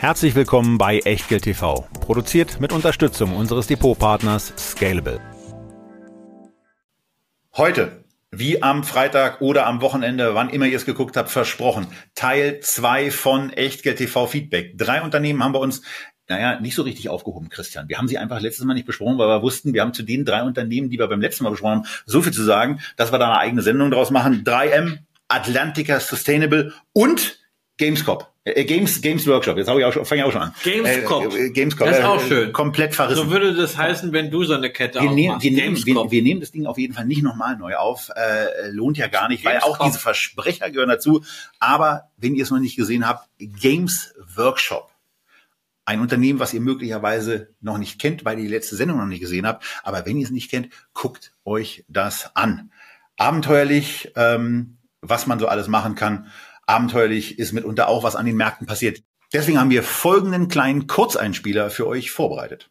Herzlich willkommen bei Echtgeld TV, produziert mit Unterstützung unseres Depotpartners Scalable. Heute, wie am Freitag oder am Wochenende, wann immer ihr es geguckt habt, versprochen, Teil 2 von Echtgeld TV Feedback. Drei Unternehmen haben bei uns naja, nicht so richtig aufgehoben, Christian. Wir haben sie einfach letztes Mal nicht besprochen, weil wir wussten, wir haben zu den drei Unternehmen, die wir beim letzten Mal besprochen haben, so viel zu sagen, dass wir da eine eigene Sendung draus machen. 3M, Atlantica Sustainable und Gamescop. Äh, Games, Games Workshop. Jetzt habe ich auch schon, fange ich auch schon an. Gamescop. Äh, Gamescop. Das ist auch äh, schön. Komplett verrissen. So würde das heißen, wenn du so eine Kette wir nehmen, wir, nehmen, wir, wir nehmen das Ding auf jeden Fall nicht nochmal neu auf. Äh, lohnt ja gar nicht, weil auch Gamescom. diese Versprecher gehören dazu. Aber wenn ihr es noch nicht gesehen habt, Games Workshop. Ein Unternehmen, was ihr möglicherweise noch nicht kennt, weil ihr die letzte Sendung noch nicht gesehen habt. Aber wenn ihr es nicht kennt, guckt euch das an. Abenteuerlich, ähm, was man so alles machen kann. Abenteuerlich ist mitunter auch, was an den Märkten passiert. Deswegen haben wir folgenden kleinen Kurzeinspieler für euch vorbereitet.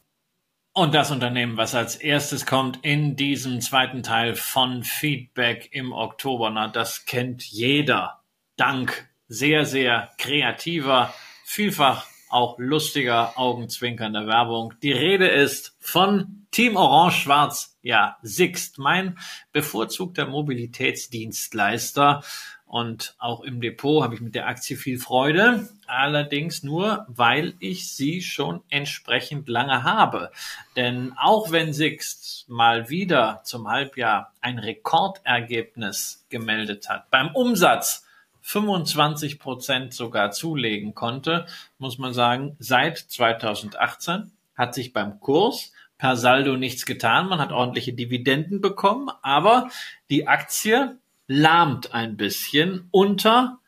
Und das Unternehmen, was als erstes kommt in diesem zweiten Teil von Feedback im Oktober, na, das kennt jeder. Dank sehr, sehr kreativer, vielfach auch lustiger, augenzwinkernder Werbung. Die Rede ist von Team Orange Schwarz, ja, Sixt, mein bevorzugter Mobilitätsdienstleister. Und auch im Depot habe ich mit der Aktie viel Freude. Allerdings nur, weil ich sie schon entsprechend lange habe. Denn auch wenn Sixt mal wieder zum Halbjahr ein Rekordergebnis gemeldet hat, beim Umsatz 25 Prozent sogar zulegen konnte, muss man sagen, seit 2018 hat sich beim Kurs per Saldo nichts getan. Man hat ordentliche Dividenden bekommen, aber die Aktie lahmt ein bisschen unter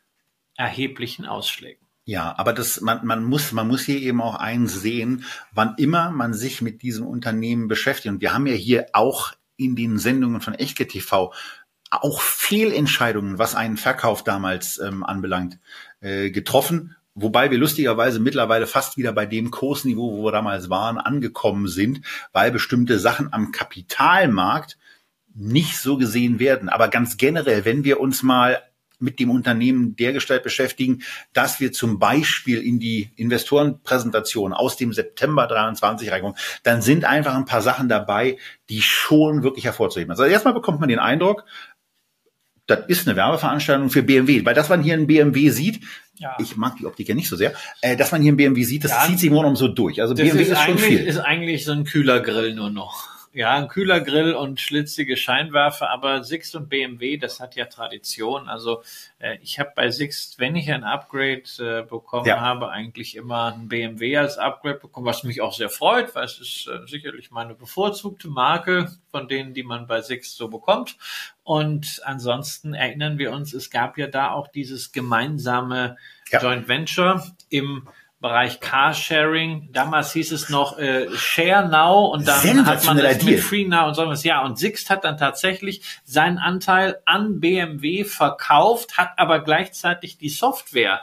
erheblichen Ausschlägen. Ja, aber das, man, man muss, man muss hier eben auch eins sehen, wann immer man sich mit diesem Unternehmen beschäftigt. Und wir haben ja hier auch in den Sendungen von Echtke TV auch Fehlentscheidungen, was einen Verkauf damals ähm, anbelangt, äh, getroffen. Wobei wir lustigerweise mittlerweile fast wieder bei dem Kursniveau, wo wir damals waren, angekommen sind, weil bestimmte Sachen am Kapitalmarkt nicht so gesehen werden. Aber ganz generell, wenn wir uns mal mit dem Unternehmen dergestalt beschäftigen, dass wir zum Beispiel in die Investorenpräsentation aus dem September 23 reinkommen, dann sind einfach ein paar Sachen dabei, die schon wirklich hervorzuheben. Also erstmal bekommt man den Eindruck, das ist eine Werbeveranstaltung für BMW, weil das man hier ein BMW sieht, Ja. ich mag die Optik ja nicht so sehr, äh, dass man hier ein BMW sieht, das Ja. zieht sich Grunde genommen so durch. Also BMW ist, ist, schon viel. ist eigentlich so ein kühler Grill nur noch. Ja, ein kühler Grill und schlitzige Scheinwerfer, aber Sixt und BMW, das hat ja Tradition. Also äh, ich habe bei Sixt, wenn ich ein Upgrade äh, bekommen Ja. habe, eigentlich immer ein BMW als Upgrade bekommen, was mich auch sehr freut, weil es ist äh, sicherlich meine bevorzugte Marke von denen, die man bei Sixt so bekommt. Und ansonsten erinnern wir uns, es gab ja da auch dieses gemeinsame Ja. Joint Venture im Bereich Carsharing. Damals hieß es noch äh, Share Now und dann hat man Deal. mit Free Now und so was. Ja, und Sixt hat dann tatsächlich seinen Anteil an BMW verkauft, hat aber gleichzeitig die Software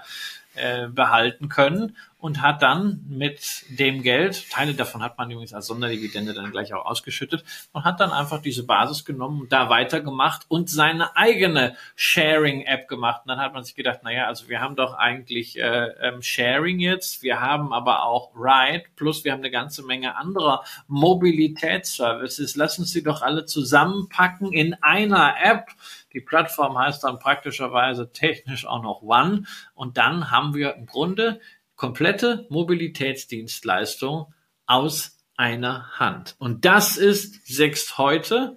äh, behalten können und hat dann mit dem Geld, Teile davon hat man übrigens als Sonderdividende dann gleich auch ausgeschüttet, und hat dann einfach diese Basis genommen und da weitergemacht und seine eigene Sharing-App gemacht. Und dann hat man sich gedacht, naja, also wir haben doch eigentlich äh, ähm, Sharing jetzt, wir haben aber auch Ride, plus wir haben eine ganze Menge anderer Mobilitätsservices. Lass uns die doch alle zusammenpacken in einer App. Die Plattform heißt dann praktischerweise technisch auch noch One. Und dann haben wir im Grunde komplette Mobilitätsdienstleistung aus einer Hand. Und das ist Sixt heute,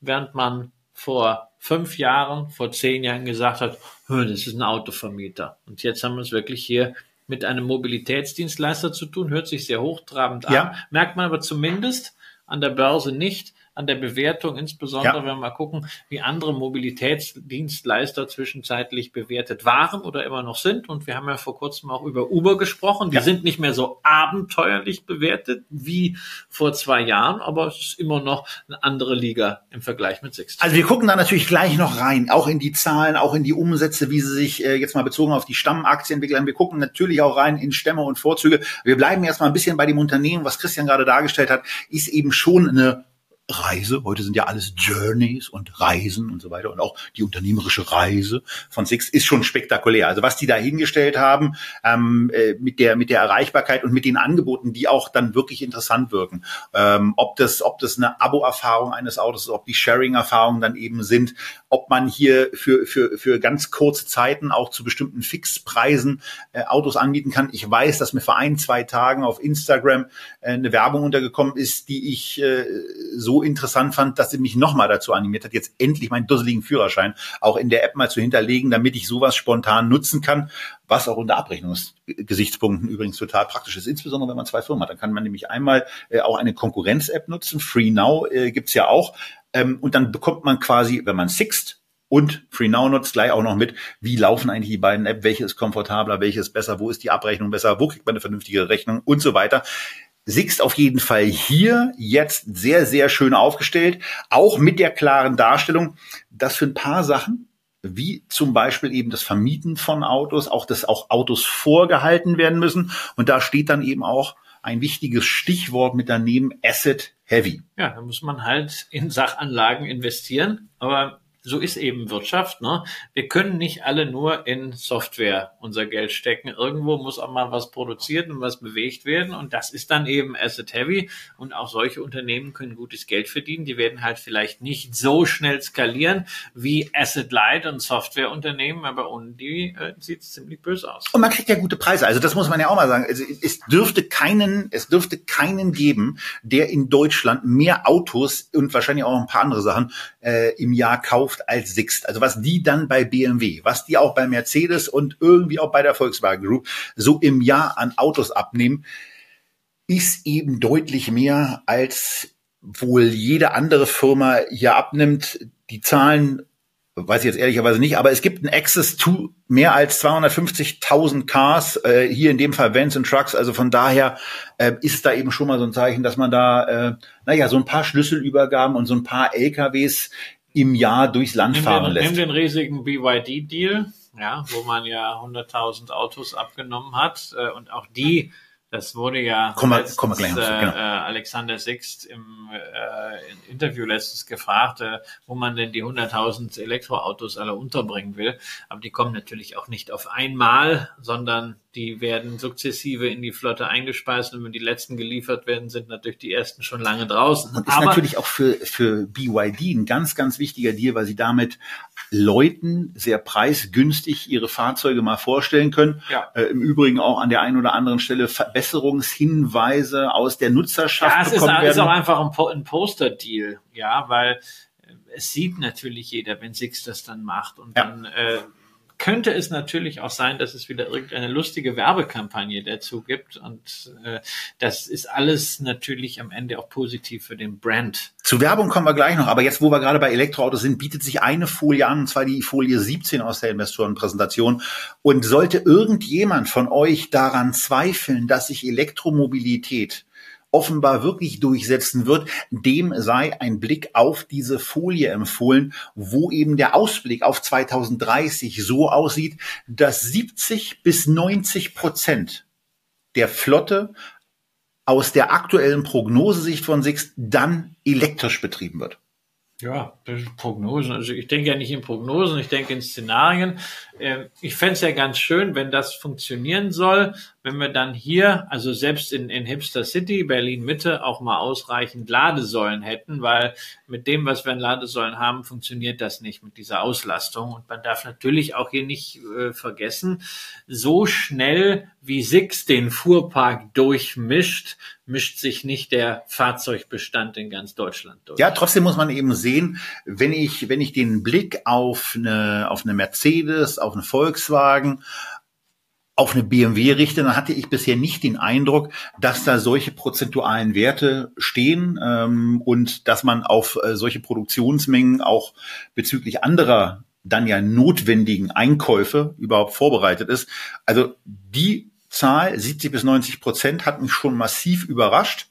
während man vor fünf Jahren, vor zehn Jahren gesagt hat, "Hö, das ist ein Autovermieter. Und jetzt haben wir es wirklich hier mit einem Mobilitätsdienstleister zu tun, hört sich sehr hochtrabend Ja. an, merkt man aber zumindest an der Börse nicht. An der Bewertung, insbesondere ja. wenn wir mal gucken, wie andere Mobilitätsdienstleister zwischenzeitlich bewertet waren oder immer noch sind. Und wir haben ja vor kurzem auch über Uber gesprochen. Die ja. sind nicht mehr so abenteuerlich bewertet wie vor zwei Jahren, aber es ist immer noch eine andere Liga im Vergleich mit Sixt. Also wir gucken da natürlich gleich noch rein, auch in die Zahlen, auch in die Umsätze, wie sie sich äh, jetzt mal bezogen auf die Stammaktien entwickeln. Wir gucken natürlich auch rein in Stämme und Vorzüge. Wir bleiben erstmal ein bisschen bei dem Unternehmen, was Christian gerade dargestellt hat, ist eben schon eine Reise. Heute sind ja alles Journeys und Reisen und so weiter. Und auch die unternehmerische Reise von Six ist schon spektakulär. Also was die da hingestellt haben ähm, äh, mit der mit der Erreichbarkeit und mit den Angeboten, die auch dann wirklich interessant wirken. Ähm, ob das ob das eine Abo-Erfahrung eines Autos ist, ob die Sharing-Erfahrungen dann eben sind, ob man hier für für für ganz kurze Zeiten auch zu bestimmten Fixpreisen äh, Autos anbieten kann. Ich weiß, dass mir vor ein zwei Tagen auf Instagram äh, eine Werbung untergekommen ist, die ich äh, interessant fand, dass sie mich nochmal dazu animiert hat, jetzt endlich meinen dusseligen Führerschein auch in der App mal zu hinterlegen, damit ich sowas spontan nutzen kann, was auch unter Abrechnungsgesichtspunkten übrigens total praktisch ist, insbesondere wenn man zwei Firmen hat. Dann kann man nämlich einmal äh, auch eine Konkurrenz-App nutzen, Free Now äh, gibt's ja auch, ähm, und dann bekommt man quasi, wenn man Sixt und FreeNow nutzt gleich auch noch mit, wie laufen eigentlich die beiden Apps, welche ist komfortabler, welche ist besser, wo ist die Abrechnung besser, wo kriegt man eine vernünftige Rechnung und so weiter. Sixt auf jeden Fall hier jetzt sehr, sehr schön aufgestellt, auch mit der klaren Darstellung, dass für ein paar Sachen, wie zum Beispiel eben das Vermieten von Autos, auch dass auch Autos vorgehalten werden müssen. Und da steht dann eben auch ein wichtiges Stichwort mit daneben Asset Heavy. Ja, da muss man halt in Sachanlagen investieren. Aber so ist eben Wirtschaft. Ne? Wir können nicht alle nur in Software unser Geld stecken. Irgendwo muss auch mal was produziert und was bewegt werden. Und das ist dann eben Asset Heavy. Und auch solche Unternehmen können gutes Geld verdienen. Die werden halt vielleicht nicht so schnell skalieren wie Asset Light und Softwareunternehmen, aber ohne die äh, sieht es ziemlich böse aus. Und man kriegt ja gute Preise. Also das muss man ja auch mal sagen. Also es dürfte keinen, es dürfte keinen geben, der in Deutschland mehr Autos und wahrscheinlich auch ein paar andere Sachen äh, im Jahr kauft verkauft als Sixt. Also was die dann bei BMW, was die auch bei Mercedes und irgendwie auch bei der Volkswagen Group so im Jahr an Autos abnehmen, ist eben deutlich mehr als wohl jede andere Firma hier abnimmt. Die Zahlen weiß ich jetzt ehrlicherweise nicht, aber es gibt ein Access to mehr als 250.000 Cars, äh, hier in dem Fall Vans und Trucks, also von daher äh, ist da eben schon mal so ein Zeichen, dass man da, äh, naja, so ein paar Schlüsselübergaben und so ein paar LKWs im Jahr durchs Land nimm fahren den, lässt. Nimm den riesigen BYD-Deal, ja, wo man ja 100.000 Autos abgenommen hat äh, und auch die das wurde ja komm mal, komm mal gleich äh, genau. äh, Alexander Sixt im äh, Interview letztens gefragt, äh, wo man denn die 100.000 Elektroautos alle unterbringen will. Aber die kommen natürlich auch nicht auf einmal, sondern die werden sukzessive in die Flotte eingespeist und wenn die letzten geliefert werden, sind natürlich die ersten schon lange draußen. Und ist Aber natürlich auch für, für BYD ein ganz, ganz wichtiger Deal, weil sie damit Leuten sehr preisgünstig ihre Fahrzeuge mal vorstellen können. Ja. Äh, Im Übrigen auch an der einen oder anderen Stelle Verbesserungshinweise aus der Nutzerschaft ja, es ist, werden. ist auch einfach ein, ein Poster-Deal, ja, weil es sieht natürlich jeder, wenn Six das dann macht und ja. dann äh, könnte es natürlich auch sein, dass es wieder irgendeine lustige Werbekampagne dazu gibt. Und äh, das ist alles natürlich am Ende auch positiv für den Brand. Zu Werbung kommen wir gleich noch, aber jetzt, wo wir gerade bei Elektroautos sind, bietet sich eine Folie an, und zwar die Folie 17 aus der Investorenpräsentation. Und sollte irgendjemand von euch daran zweifeln, dass sich Elektromobilität offenbar wirklich durchsetzen wird, dem sei ein Blick auf diese Folie empfohlen, wo eben der Ausblick auf 2030 so aussieht, dass 70 bis 90 Prozent der Flotte aus der aktuellen Prognosesicht von Sixt dann elektrisch betrieben wird. Ja, Prognosen. Also ich denke ja nicht in Prognosen, ich denke in Szenarien. Ähm, ich fände es ja ganz schön, wenn das funktionieren soll, wenn wir dann hier, also selbst in, in Hipster City, Berlin Mitte, auch mal ausreichend Ladesäulen hätten, weil mit dem, was wir an Ladesäulen haben, funktioniert das nicht mit dieser Auslastung. Und man darf natürlich auch hier nicht äh, vergessen, so schnell wie Six den Fuhrpark durchmischt, mischt sich nicht der Fahrzeugbestand in ganz Deutschland durch. Ja, trotzdem muss man eben sehen, wenn ich, wenn ich den Blick auf eine, auf eine Mercedes, auf eine Volkswagen, auf eine BMW richte, dann hatte ich bisher nicht den Eindruck, dass da solche prozentualen Werte stehen ähm, und dass man auf äh, solche Produktionsmengen auch bezüglich anderer dann ja notwendigen Einkäufe überhaupt vorbereitet ist. Also die Zahl 70 bis 90 Prozent hat mich schon massiv überrascht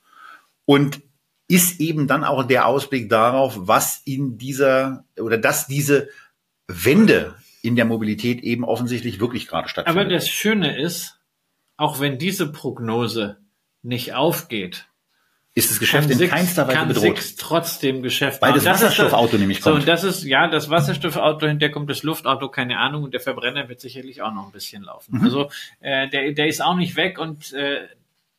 und ist eben dann auch der Ausblick darauf, was in dieser oder dass diese Wende in der Mobilität eben offensichtlich wirklich gerade stattfindet. Aber das Schöne ist, auch wenn diese Prognose nicht aufgeht, ist das Geschäft in keinster Weise bedroht. Six trotzdem Geschäft Weil das, das Wasserstoffauto das, nämlich kommt. So, das ist, ja, das Wasserstoffauto, hinterher kommt das Luftauto, keine Ahnung, und der Verbrenner wird sicherlich auch noch ein bisschen laufen. Mhm. Also, äh, der, der ist auch nicht weg und äh,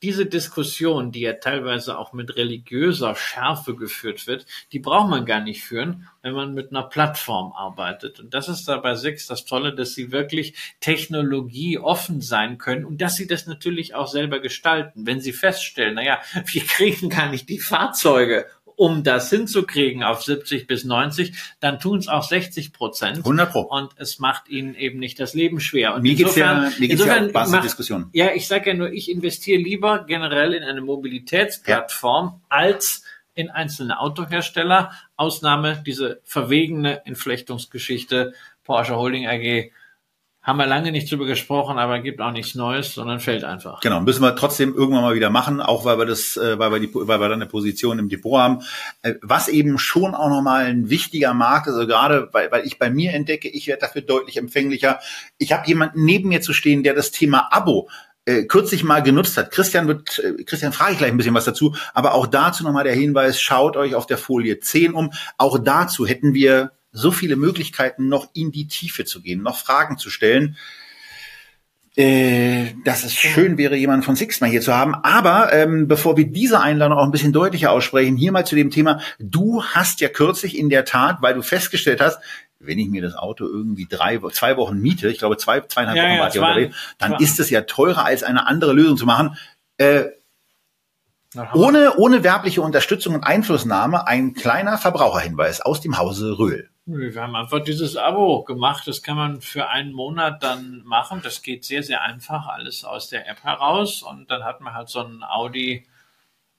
diese Diskussion, die ja teilweise auch mit religiöser Schärfe geführt wird, die braucht man gar nicht führen, wenn man mit einer Plattform arbeitet. Und das ist da bei Six das Tolle, dass sie wirklich technologieoffen sein können und dass sie das natürlich auch selber gestalten. Wenn sie feststellen, naja, wir kriegen gar nicht die Fahrzeuge um das hinzukriegen auf 70 bis 90, dann tun es auch 60 Prozent. 100 Pro. Und es macht ihnen eben nicht das Leben schwer. Und mir geht's insofern, ja, mir geht's insofern ja macht, Diskussion. Ja, ich sage ja nur, ich investiere lieber generell in eine Mobilitätsplattform ja. als in einzelne Autohersteller. Ausnahme diese verwegene Entflechtungsgeschichte Porsche Holding AG haben wir lange nicht drüber gesprochen, aber gibt auch nichts Neues, sondern fällt einfach. Genau, müssen wir trotzdem irgendwann mal wieder machen, auch weil wir das, äh, weil wir die, weil wir dann eine Position im Depot haben. Äh, was eben schon auch nochmal ein wichtiger Markt ist, also gerade weil, weil ich bei mir entdecke, ich werde dafür deutlich empfänglicher. Ich habe jemanden neben mir zu stehen, der das Thema Abo äh, kürzlich mal genutzt hat. Christian wird, Christian frage ich gleich ein bisschen was dazu, aber auch dazu nochmal der Hinweis, schaut euch auf der Folie 10 um. Auch dazu hätten wir so viele Möglichkeiten, noch in die Tiefe zu gehen, noch Fragen zu stellen, äh, dass es schön wäre, jemanden von Six mal hier zu haben. Aber ähm, bevor wir diese Einladung auch ein bisschen deutlicher aussprechen, hier mal zu dem Thema, du hast ja kürzlich in der Tat, weil du festgestellt hast, wenn ich mir das Auto irgendwie drei, zwei Wochen miete, ich glaube zwei, zweieinhalb ja, Wochen ja, war ich unterwegs, dann ist es ja teurer als eine andere Lösung zu machen. Äh, ohne, ohne werbliche Unterstützung und Einflussnahme ein kleiner Verbraucherhinweis aus dem Hause Röhl. Wir haben einfach dieses Abo gemacht. Das kann man für einen Monat dann machen. Das geht sehr, sehr einfach. Alles aus der App heraus. Und dann hat man halt so ein Audi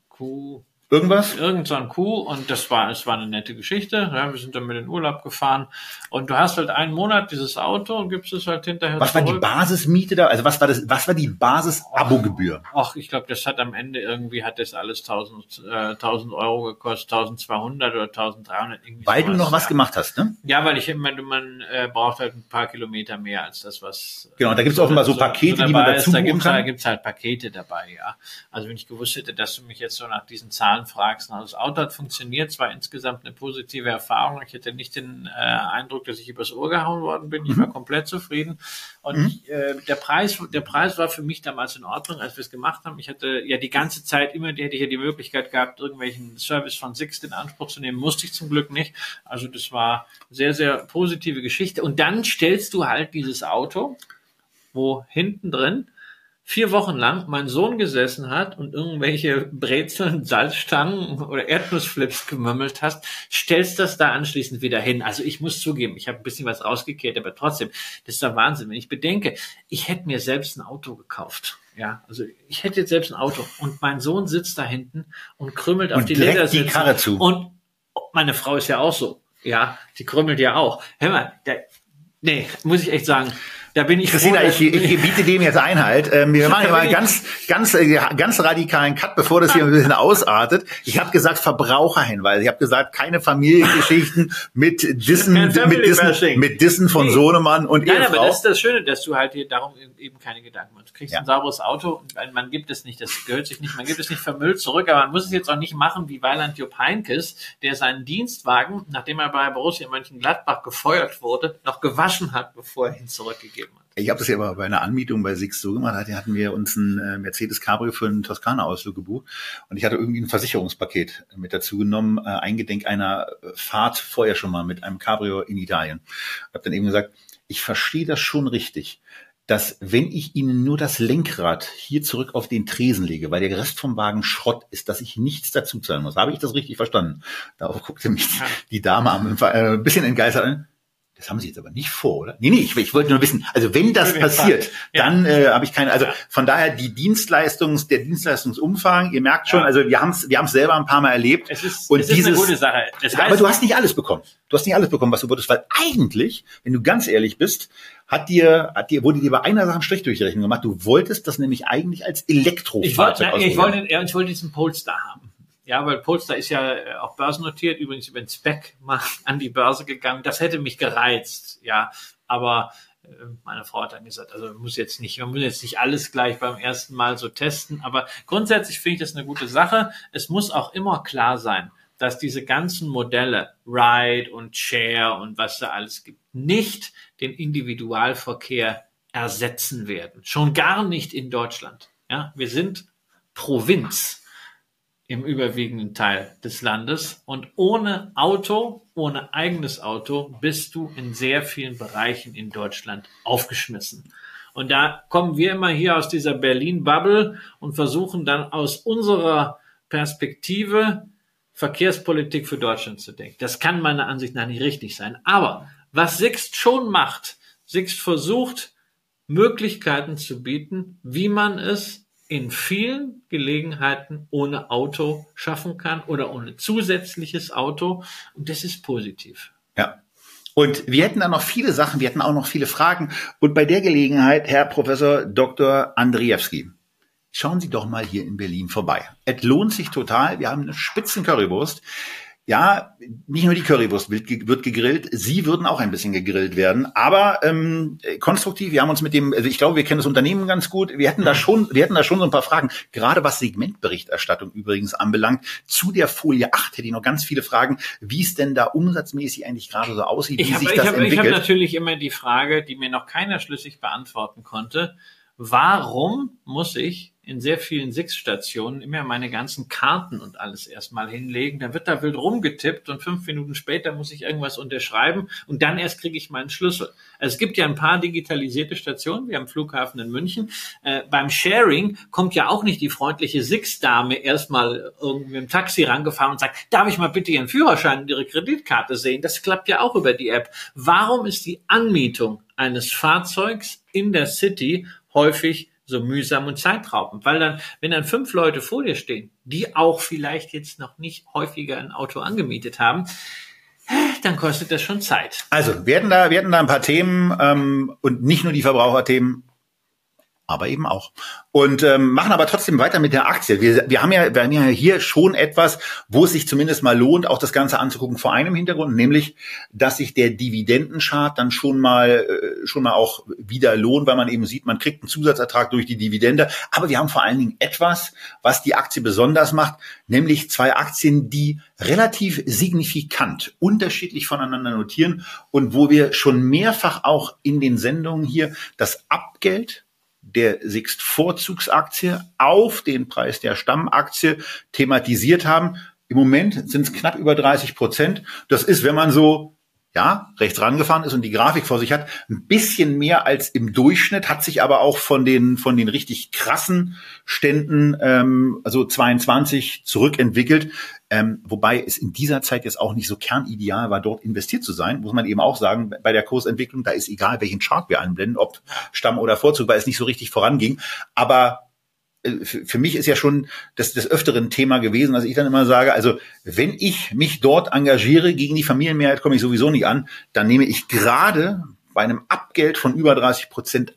Q Irgendwas? Irgend so ein Kuh und das war, es war eine nette Geschichte. Ja, wir sind dann mit in den Urlaub gefahren und du hast halt einen Monat dieses Auto und gibst es halt hinterher Was zurück. war die Basismiete da? Also was war das, was war die Basis-Abo-Gebühr? Ach, ich glaube, das hat am Ende irgendwie, hat das alles 1000, äh, 1000 Euro gekostet, 1200 oder 1300. Irgendwie weil du noch was ja. gemacht hast, ne? Ja, weil ich immer, man äh, braucht halt ein paar Kilometer mehr als das, was. Genau, da gibt es offenbar so Pakete, so die man dazu ist. Da da gibt's halt Pakete dabei, ja. Also wenn ich gewusst hätte, dass du mich jetzt so nach diesen Zahlen fragst. Das Auto hat funktioniert, zwar insgesamt eine positive Erfahrung. Ich hatte nicht den äh, Eindruck, dass ich übers Ohr gehauen worden bin. Ich war mhm. komplett zufrieden. Und mhm. äh, der Preis, der Preis war für mich damals in Ordnung, als wir es gemacht haben. Ich hatte ja die ganze Zeit immer, die hätte ich ja die Möglichkeit gehabt, irgendwelchen Service von Sixt in Anspruch zu nehmen. Musste ich zum Glück nicht. Also das war sehr, sehr positive Geschichte. Und dann stellst du halt dieses Auto, wo hinten drin vier Wochen lang mein Sohn gesessen hat und irgendwelche Brezeln, Salzstangen oder Erdnussflips gemümmelt hast, stellst das da anschließend wieder hin. Also ich muss zugeben, ich habe ein bisschen was rausgekehrt, aber trotzdem, das ist der Wahnsinn. Wenn ich bedenke, ich hätte mir selbst ein Auto gekauft. Ja, also ich hätte jetzt selbst ein Auto und mein Sohn sitzt da hinten und krümmelt und auf die Ledersitze. Die Karre zu. Und meine Frau ist ja auch so. Ja, die krümmelt ja auch. Hör mal, der, nee, muss ich echt sagen, da bin ich Christina, ich, ich biete dem jetzt Einhalt. Ähm, wir machen hier mal einen ganz, ganz, äh, ganz radikalen Cut, bevor das hier ein bisschen ausartet. Ich habe gesagt Verbraucherhinweise. Ich habe gesagt keine Familiengeschichten mit Dissen, mit Dissen, mit Dissen von nee. Sohnemann und Nein, Ehefrau. aber das ist das Schöne, dass du halt hier darum eben keine Gedanken machst. Du kriegst ja. ein sauberes Auto und man gibt es nicht, das gehört sich nicht, man gibt es nicht vermüllt zurück, aber man muss es jetzt auch nicht machen wie Weiland Jupp Heinkes, der seinen Dienstwagen, nachdem er bei Borussia Mönchengladbach gefeuert wurde, noch gewaschen hat, bevor er ihn zurückgegeben. Ich habe das ja aber bei einer Anmietung bei Six so gemacht, da hatten wir uns ein äh, Mercedes Cabrio für einen Toskana-Ausflug gebucht und ich hatte irgendwie ein Versicherungspaket mit dazu genommen, äh, eingedenk einer Fahrt vorher schon mal mit einem Cabrio in Italien. Ich habe dann eben gesagt, ich verstehe das schon richtig, dass wenn ich Ihnen nur das Lenkrad hier zurück auf den Tresen lege, weil der Rest vom Wagen Schrott ist, dass ich nichts dazu zahlen muss. Habe ich das richtig verstanden? Darauf guckte mich die Dame am, äh, ein bisschen entgeistert an Das haben Sie jetzt aber nicht vor, oder? Nee, nee, ich, ich wollte nur wissen, also wenn das passiert, ja. dann äh, habe ich keine, also von daher die Dienstleistungs, der Dienstleistungsumfang, ihr merkt schon, ja. also wir haben es wir haben's selber ein paar Mal erlebt. Es ist, und es dieses, ist eine gute Sache. Das heißt, aber du hast nicht alles bekommen. Du hast nicht alles bekommen, was du wolltest, weil eigentlich, wenn du ganz ehrlich bist, hat dir, hat dir, wurde dir bei einer Sache ein Strich durch die Rechnung gemacht. Du wolltest das nämlich eigentlich als Elektrofahrzeug ich wollte, ich wollte, ich wollte diesen Polestar haben. Ja, weil Polestar ist ja äh, auch börsennotiert, übrigens über den Spec mal an die Börse gegangen. Das hätte mich gereizt, ja. Aber äh, meine Frau hat dann gesagt, also man muss jetzt nicht, man muss jetzt nicht alles gleich beim ersten Mal so testen. Aber grundsätzlich finde ich das eine gute Sache. Es muss auch immer klar sein, dass diese ganzen Modelle, Ride und Share und was da alles gibt, nicht den Individualverkehr ersetzen werden. Schon gar nicht in Deutschland. Ja, wir sind Provinz im überwiegenden Teil des Landes. Und ohne Auto, ohne eigenes Auto, bist du in sehr vielen Bereichen in Deutschland aufgeschmissen. Und da kommen wir immer hier aus dieser Berlin-Bubble und versuchen dann aus unserer Perspektive Verkehrspolitik für Deutschland zu denken. Das kann meiner Ansicht nach nicht richtig sein. Aber was Sixt schon macht, Sixt versucht, Möglichkeiten zu bieten, wie man es in vielen Gelegenheiten ohne Auto schaffen kann oder ohne zusätzliches Auto. Und das ist positiv. Ja. Und wir hätten da noch viele Sachen, wir hätten auch noch viele Fragen. Und bei der Gelegenheit, Herr Professor Dr. Andriewski, schauen Sie doch mal hier in Berlin vorbei. Es lohnt sich total. Wir haben eine spitzen Currywurst ja, nicht nur die Currywurst wird, gegrillt, sie würden auch ein bisschen gegrillt werden, aber ähm, konstruktiv. Wir haben uns mit dem, also ich glaube, wir kennen das Unternehmen ganz gut. Wir hätten da mhm. schon, wir hätten da schon so ein paar Fragen, gerade was Segmentberichterstattung übrigens anbelangt. Zu der Folie 8 hätte ich noch ganz viele Fragen, wie es denn da umsatzmäßig eigentlich gerade so aussieht, wie hab, sich das hab, entwickelt. Ich habe natürlich immer die Frage, die mir noch keiner schlüssig beantworten konnte. Warum muss ich in sehr vielen Six-Stationen immer meine ganzen Karten und alles erstmal hinlegen. Dann wird da wild rumgetippt und fünf Minuten später muss ich irgendwas unterschreiben und dann erst kriege ich meinen Schlüssel. Also es gibt ja ein paar digitalisierte Stationen, wie am Flughafen in München. Äh, beim Sharing kommt ja auch nicht die freundliche Six-Dame erstmal irgendwie im Taxi rangefahren und sagt, darf ich mal bitte Ihren Führerschein und Ihre Kreditkarte sehen? Das klappt ja auch über die App. Warum ist die Anmietung eines Fahrzeugs in der City häufig so mühsam und zeitraubend. Weil dann, wenn dann fünf Leute vor dir stehen, die auch vielleicht jetzt noch nicht häufiger ein Auto angemietet haben, dann kostet das schon Zeit. Also wir hatten da, wir hatten da ein paar Themen ähm, und nicht nur die Verbraucherthemen, aber eben auch. Und ähm, machen aber trotzdem weiter mit der Aktie. Wir, wir, haben ja, wir haben ja hier schon etwas, wo es sich zumindest mal lohnt, auch das Ganze anzugucken vor einem Hintergrund, nämlich, dass sich der Dividendenchart dann schon mal äh, schon mal auch wieder lohnt, weil man eben sieht, man kriegt einen Zusatzertrag durch die Dividende. Aber wir haben vor allen Dingen etwas, was die Aktie besonders macht, nämlich zwei Aktien, die relativ signifikant unterschiedlich voneinander notieren und wo wir schon mehrfach auch in den Sendungen hier das Abgeld der Sixt Vorzugsaktie auf den Preis der Stammaktie thematisiert haben. Im Moment sind es knapp über 30 Prozent. Das ist, wenn man so ja, rechts rangefahren ist und die Grafik vor sich hat, ein bisschen mehr als im Durchschnitt, hat sich aber auch von den von den richtig krassen Ständen, ähm, also 22 zurückentwickelt. Ähm, wobei es in dieser Zeit jetzt auch nicht so kernideal war, dort investiert zu sein, muss man eben auch sagen, bei der Kursentwicklung, da ist egal, welchen Chart wir einblenden, ob Stamm oder Vorzug, weil es nicht so richtig voranging. Aber für mich ist ja schon das des öfteren Thema gewesen, dass ich dann immer sage, also wenn ich mich dort engagiere, gegen die Familienmehrheit komme ich sowieso nicht an, dann nehme ich gerade bei einem Abgeld von über 30 Prozent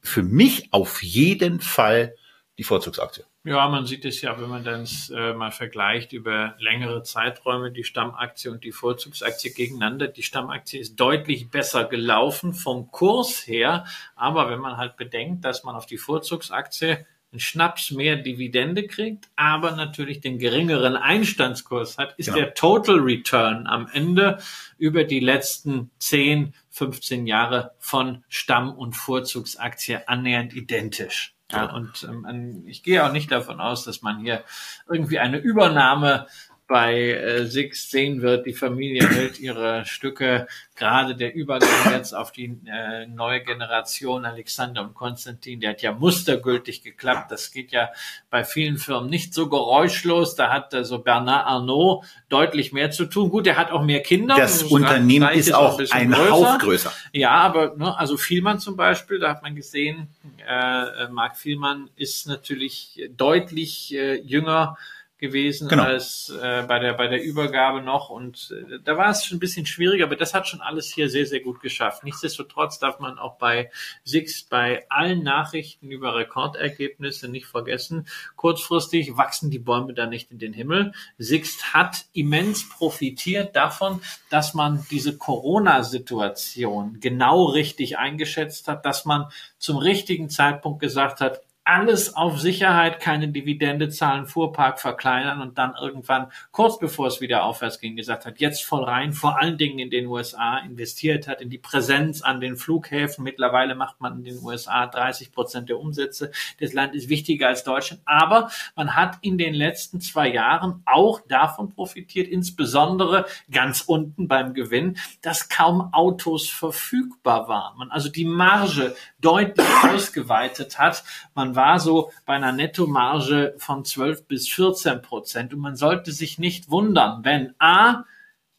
für mich auf jeden Fall die Vorzugsaktie. Ja, man sieht es ja, wenn man dann äh, mal vergleicht über längere Zeiträume, die Stammaktie und die Vorzugsaktie gegeneinander. Die Stammaktie ist deutlich besser gelaufen vom Kurs her, aber wenn man halt bedenkt, dass man auf die Vorzugsaktie einen Schnaps mehr Dividende kriegt, aber natürlich den geringeren Einstandskurs hat, ist genau. der Total Return am Ende über die letzten 10, 15 Jahre von Stamm- und Vorzugsaktie annähernd identisch. Ja, und ähm, ich gehe auch nicht davon aus, dass man hier irgendwie eine Übernahme bei äh, Six sehen wird, die Familie hält ihre Stücke, gerade der Übergang jetzt auf die äh, neue Generation, Alexander und Konstantin, der hat ja mustergültig geklappt. Das geht ja bei vielen Firmen nicht so geräuschlos. Da hat äh, so Bernard Arnault deutlich mehr zu tun. Gut, er hat auch mehr Kinder. Das Unternehmen ist auch ein, ein größer. Hauch größer. Ja, aber ne, also Vielmann zum Beispiel, da hat man gesehen, äh, Marc Vielmann ist natürlich deutlich äh, jünger gewesen genau. als äh, bei der bei der Übergabe noch und äh, da war es schon ein bisschen schwieriger, aber das hat schon alles hier sehr sehr gut geschafft. Nichtsdestotrotz darf man auch bei Sixt bei allen Nachrichten über Rekordergebnisse nicht vergessen, kurzfristig wachsen die Bäume da nicht in den Himmel. Sixt hat immens profitiert davon, dass man diese Corona-Situation genau richtig eingeschätzt hat, dass man zum richtigen Zeitpunkt gesagt hat, alles auf Sicherheit, keine Dividende zahlen, Fuhrpark verkleinern und dann irgendwann, kurz bevor es wieder aufwärts ging, gesagt hat, jetzt voll rein, vor allen Dingen in den USA investiert hat, in die Präsenz an den Flughäfen. Mittlerweile macht man in den USA 30 Prozent der Umsätze. Das Land ist wichtiger als Deutschland. Aber man hat in den letzten zwei Jahren auch davon profitiert, insbesondere ganz unten beim Gewinn, dass kaum Autos verfügbar waren. Man also die Marge deutlich ausgeweitet hat. Man war so bei einer Nettomarge von 12 bis 14 Prozent. Und man sollte sich nicht wundern, wenn A,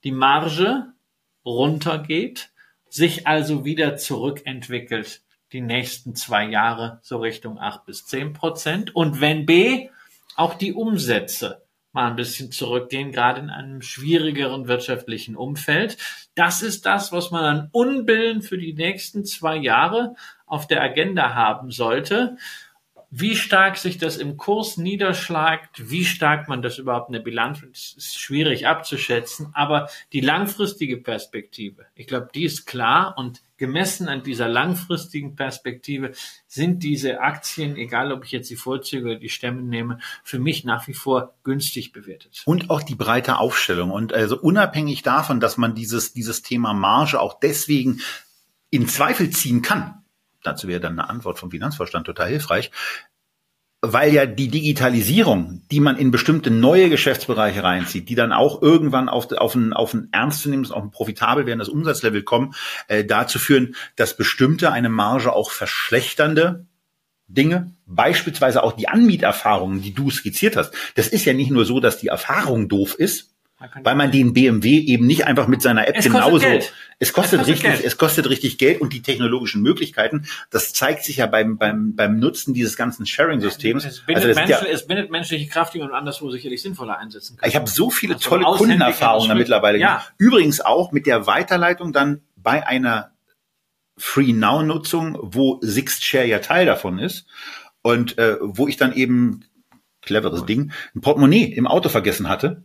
die Marge runtergeht, sich also wieder zurückentwickelt die nächsten zwei Jahre so Richtung 8 bis 10 Prozent. Und wenn B, auch die Umsätze mal ein bisschen zurückgehen, gerade in einem schwierigeren wirtschaftlichen Umfeld. Das ist das, was man an Unbillen für die nächsten zwei Jahre auf der Agenda haben sollte. Wie stark sich das im Kurs niederschlagt, wie stark man das überhaupt in der Bilanz, ist schwierig abzuschätzen, aber die langfristige Perspektive, ich glaube, die ist klar und gemessen an dieser langfristigen Perspektive sind diese Aktien, egal ob ich jetzt die Vorzüge oder die Stämme nehme, für mich nach wie vor günstig bewertet. Und auch die breite Aufstellung und also unabhängig davon, dass man dieses, dieses Thema Marge auch deswegen in Zweifel ziehen kann, dazu wäre dann eine Antwort vom Finanzvorstand total hilfreich, weil ja die Digitalisierung, die man in bestimmte neue Geschäftsbereiche reinzieht, die dann auch irgendwann auf, auf, ein, auf ein ernstzunehmendes, auf ein profitabel werdendes Umsatzlevel kommen, äh, dazu führen, dass bestimmte eine Marge auch verschlechternde Dinge, beispielsweise auch die Anmieterfahrungen, die du skizziert hast. Das ist ja nicht nur so, dass die Erfahrung doof ist, weil man den BMW eben nicht einfach mit seiner App es genauso. Geld. Es kostet, es kostet richtig, Geld. es kostet richtig Geld und die technologischen Möglichkeiten. Das zeigt sich ja beim beim beim Nutzen dieses ganzen Sharing-Systems. Es bindet, also ja, es bindet menschliche Kraft, die man anderswo sicherlich sinnvoller einsetzen kann. Ich habe so viele also tolle Kundenerfahrungen da mittlerweile. Ja. Übrigens auch mit der Weiterleitung dann bei einer Free Now Nutzung, wo Sixt Share ja Teil davon ist und äh, wo ich dann eben cleveres Ding ein Portemonnaie im Auto vergessen hatte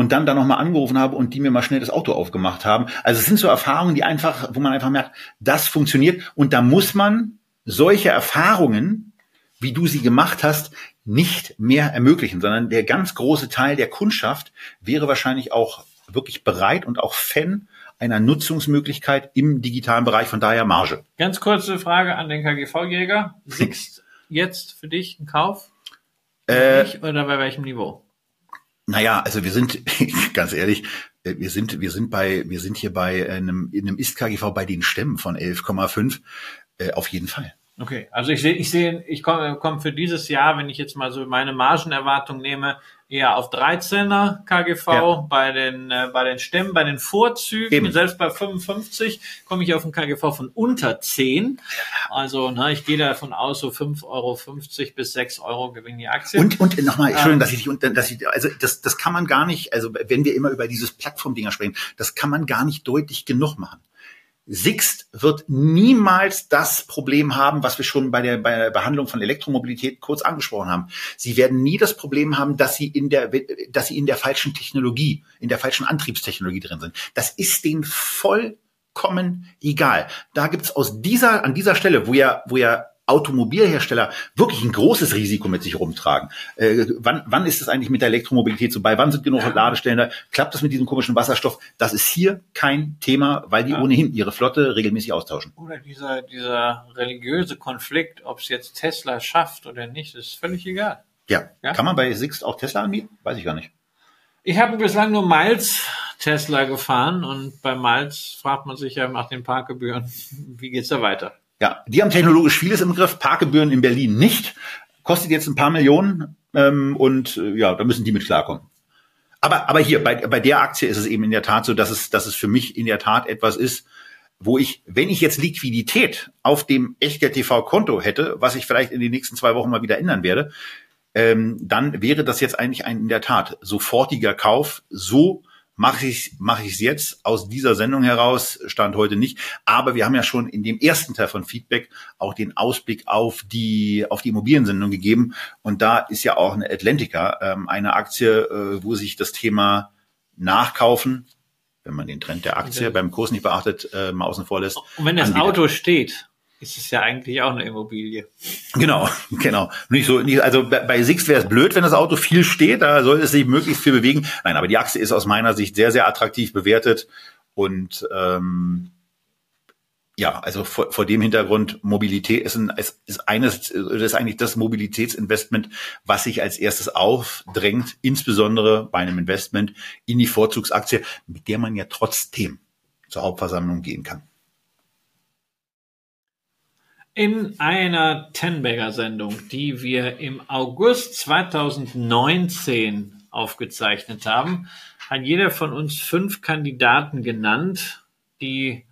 und dann da nochmal angerufen habe und die mir mal schnell das Auto aufgemacht haben. Also es sind so Erfahrungen, die einfach, wo man einfach merkt, das funktioniert und da muss man solche Erfahrungen, wie du sie gemacht hast, nicht mehr ermöglichen, sondern der ganz große Teil der Kundschaft wäre wahrscheinlich auch wirklich bereit und auch Fan einer Nutzungsmöglichkeit im digitalen Bereich, von daher Marge. Ganz kurze Frage an den KGV-Jäger. Sixt jetzt für dich ein Kauf? Äh, oder bei welchem Niveau? Naja, also wir sind, ganz ehrlich, äh, wir sind, wir sind bei, wir sind hier bei einem, in einem Ist-KGV bei den Stämmen von 11,5, äh, auf jeden Fall. Okay, also ich sehe, ich sehe, ich komme komm für dieses Jahr, wenn ich jetzt mal so meine Margenerwartung nehme, eher auf 13er KGV ja. bei den äh, bei den Stämmen, bei den Vorzügen, Eben. selbst bei 55 komme ich auf ein KGV von unter 10. Also na, ich gehe davon aus, so 5,50 Euro bis 6 Euro gewinnen die Aktien. Und, und nochmal, Entschuldigung, ähm, dass ich dich, dass ich, also das, das kann man gar nicht, also wenn wir immer über dieses Plattform-Dinger sprechen, das kann man gar nicht deutlich genug machen. Sixt wird niemals das Problem haben, was wir schon bei der, bei der Behandlung von Elektromobilität kurz angesprochen haben. Sie werden nie das Problem haben, dass sie in der, dass sie in der falschen Technologie, in der falschen Antriebstechnologie drin sind. Das ist denen vollkommen egal. Da gibt's aus dieser, an dieser Stelle, wo ja, wo ja Automobilhersteller wirklich ein großes Risiko mit sich rumtragen. Äh, wann, wann ist es eigentlich mit der Elektromobilität so bei? Wann sind genug. Ladestellen da? Klappt das mit diesem komischen Wasserstoff? Das ist hier kein Thema, weil die ja. ohnehin ihre Flotte regelmäßig austauschen. Oder dieser, dieser religiöse Konflikt, ob es jetzt Tesla schafft oder nicht, ist völlig egal. Ja. ja. Kann man bei Sixt auch Tesla anbieten? Weiß ich gar nicht. Ich habe bislang nur Miles Tesla gefahren und bei Miles fragt man sich ja nach den Parkgebühren, wie geht's da weiter? Ja, die haben technologisch vieles im Griff, Parkgebühren in Berlin nicht. Kostet jetzt ein paar Millionen ähm, und äh, ja, da müssen die mit klarkommen. Aber, aber hier, bei, bei der Aktie ist es eben in der Tat so, dass es, dass es für mich in der Tat etwas ist, wo ich, wenn ich jetzt Liquidität auf dem Echtgeld TV Konto hätte, was ich vielleicht in den nächsten zwei Wochen mal wieder ändern werde, ähm, dann wäre das jetzt eigentlich ein in der Tat sofortiger Kauf. So mache ich mache ich es jetzt aus dieser Sendung heraus stand heute nicht, aber wir haben ja schon in dem ersten Teil von Feedback auch den Ausblick auf die auf die Immobiliensendung gegeben und da ist ja auch eine Atlantica ähm, eine Aktie, äh, wo sich das Thema Nachkaufen wenn man den Trend der Aktie beim Kurs nicht beachtet, äh, mal außen vor lässt. Und wenn das anbietet. Auto steht, ist es ja eigentlich auch eine Immobilie. Genau, genau. Nicht so, nicht, also bei Sixt wäre es blöd, wenn das Auto viel steht, da soll es sich möglichst viel bewegen. Nein, aber die Aktie ist aus meiner Sicht sehr, sehr attraktiv bewertet und ähm, ja, also vor, vor dem Hintergrund Mobilität ist, ein, ist, ist eines, ist eigentlich das Mobilitätsinvestment, was sich als erstes aufdrängt, insbesondere bei einem Investment in die Vorzugsaktie, mit der man ja trotzdem zur Hauptversammlung gehen kann. In einer Tenbagger-Sendung, die wir im August 2019 aufgezeichnet haben, hat jeder von uns fünf Kandidaten genannt, die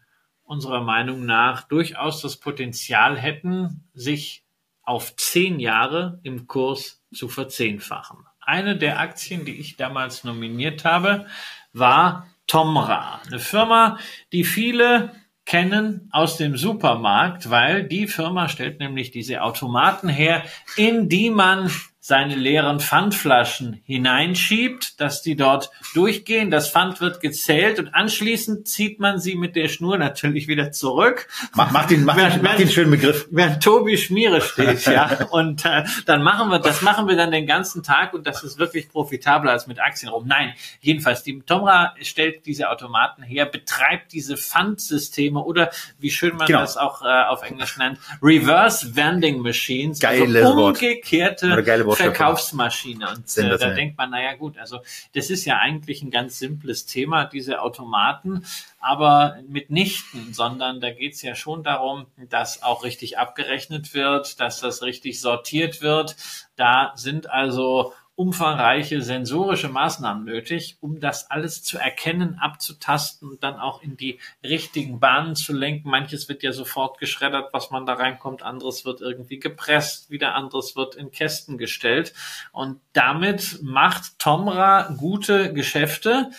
unserer Meinung nach durchaus das Potenzial hätten, sich auf zehn Jahre im Kurs zu verzehnfachen. Eine der Aktien, die ich damals nominiert habe, war Tomra, eine Firma, die viele kennen aus dem Supermarkt, weil die Firma stellt nämlich diese Automaten her, in die man seine leeren Pfandflaschen hineinschiebt, dass die dort durchgehen. Das Pfand wird gezählt und anschließend zieht man sie mit der Schnur natürlich wieder zurück. Mach, mach den, mach, während, mach den schönen Begriff. Während Tobi Schmiere steht, ja. Und äh, dann machen wir, das machen wir dann den ganzen Tag und das ist wirklich profitabler als mit Aktien rum. Nein, jedenfalls, die Tomra stellt diese Automaten her, betreibt diese Pfandsysteme oder wie schön man genau. das auch äh, auf Englisch nennt, Reverse Vending Machines. Geiles also umgekehrte Wort. Verkaufsmaschine. Und äh, da denkt man, naja gut, also das ist ja eigentlich ein ganz simples Thema, diese Automaten, aber mitnichten, sondern da geht es ja schon darum, dass auch richtig abgerechnet wird, dass das richtig sortiert wird. Da sind also umfangreiche sensorische Maßnahmen nötig, um das alles zu erkennen, abzutasten und dann auch in die richtigen Bahnen zu lenken. Manches wird ja sofort geschreddert, was man da reinkommt, anderes wird irgendwie gepresst, wieder anderes wird in Kästen gestellt. Und damit macht Tomra gute Geschäfte.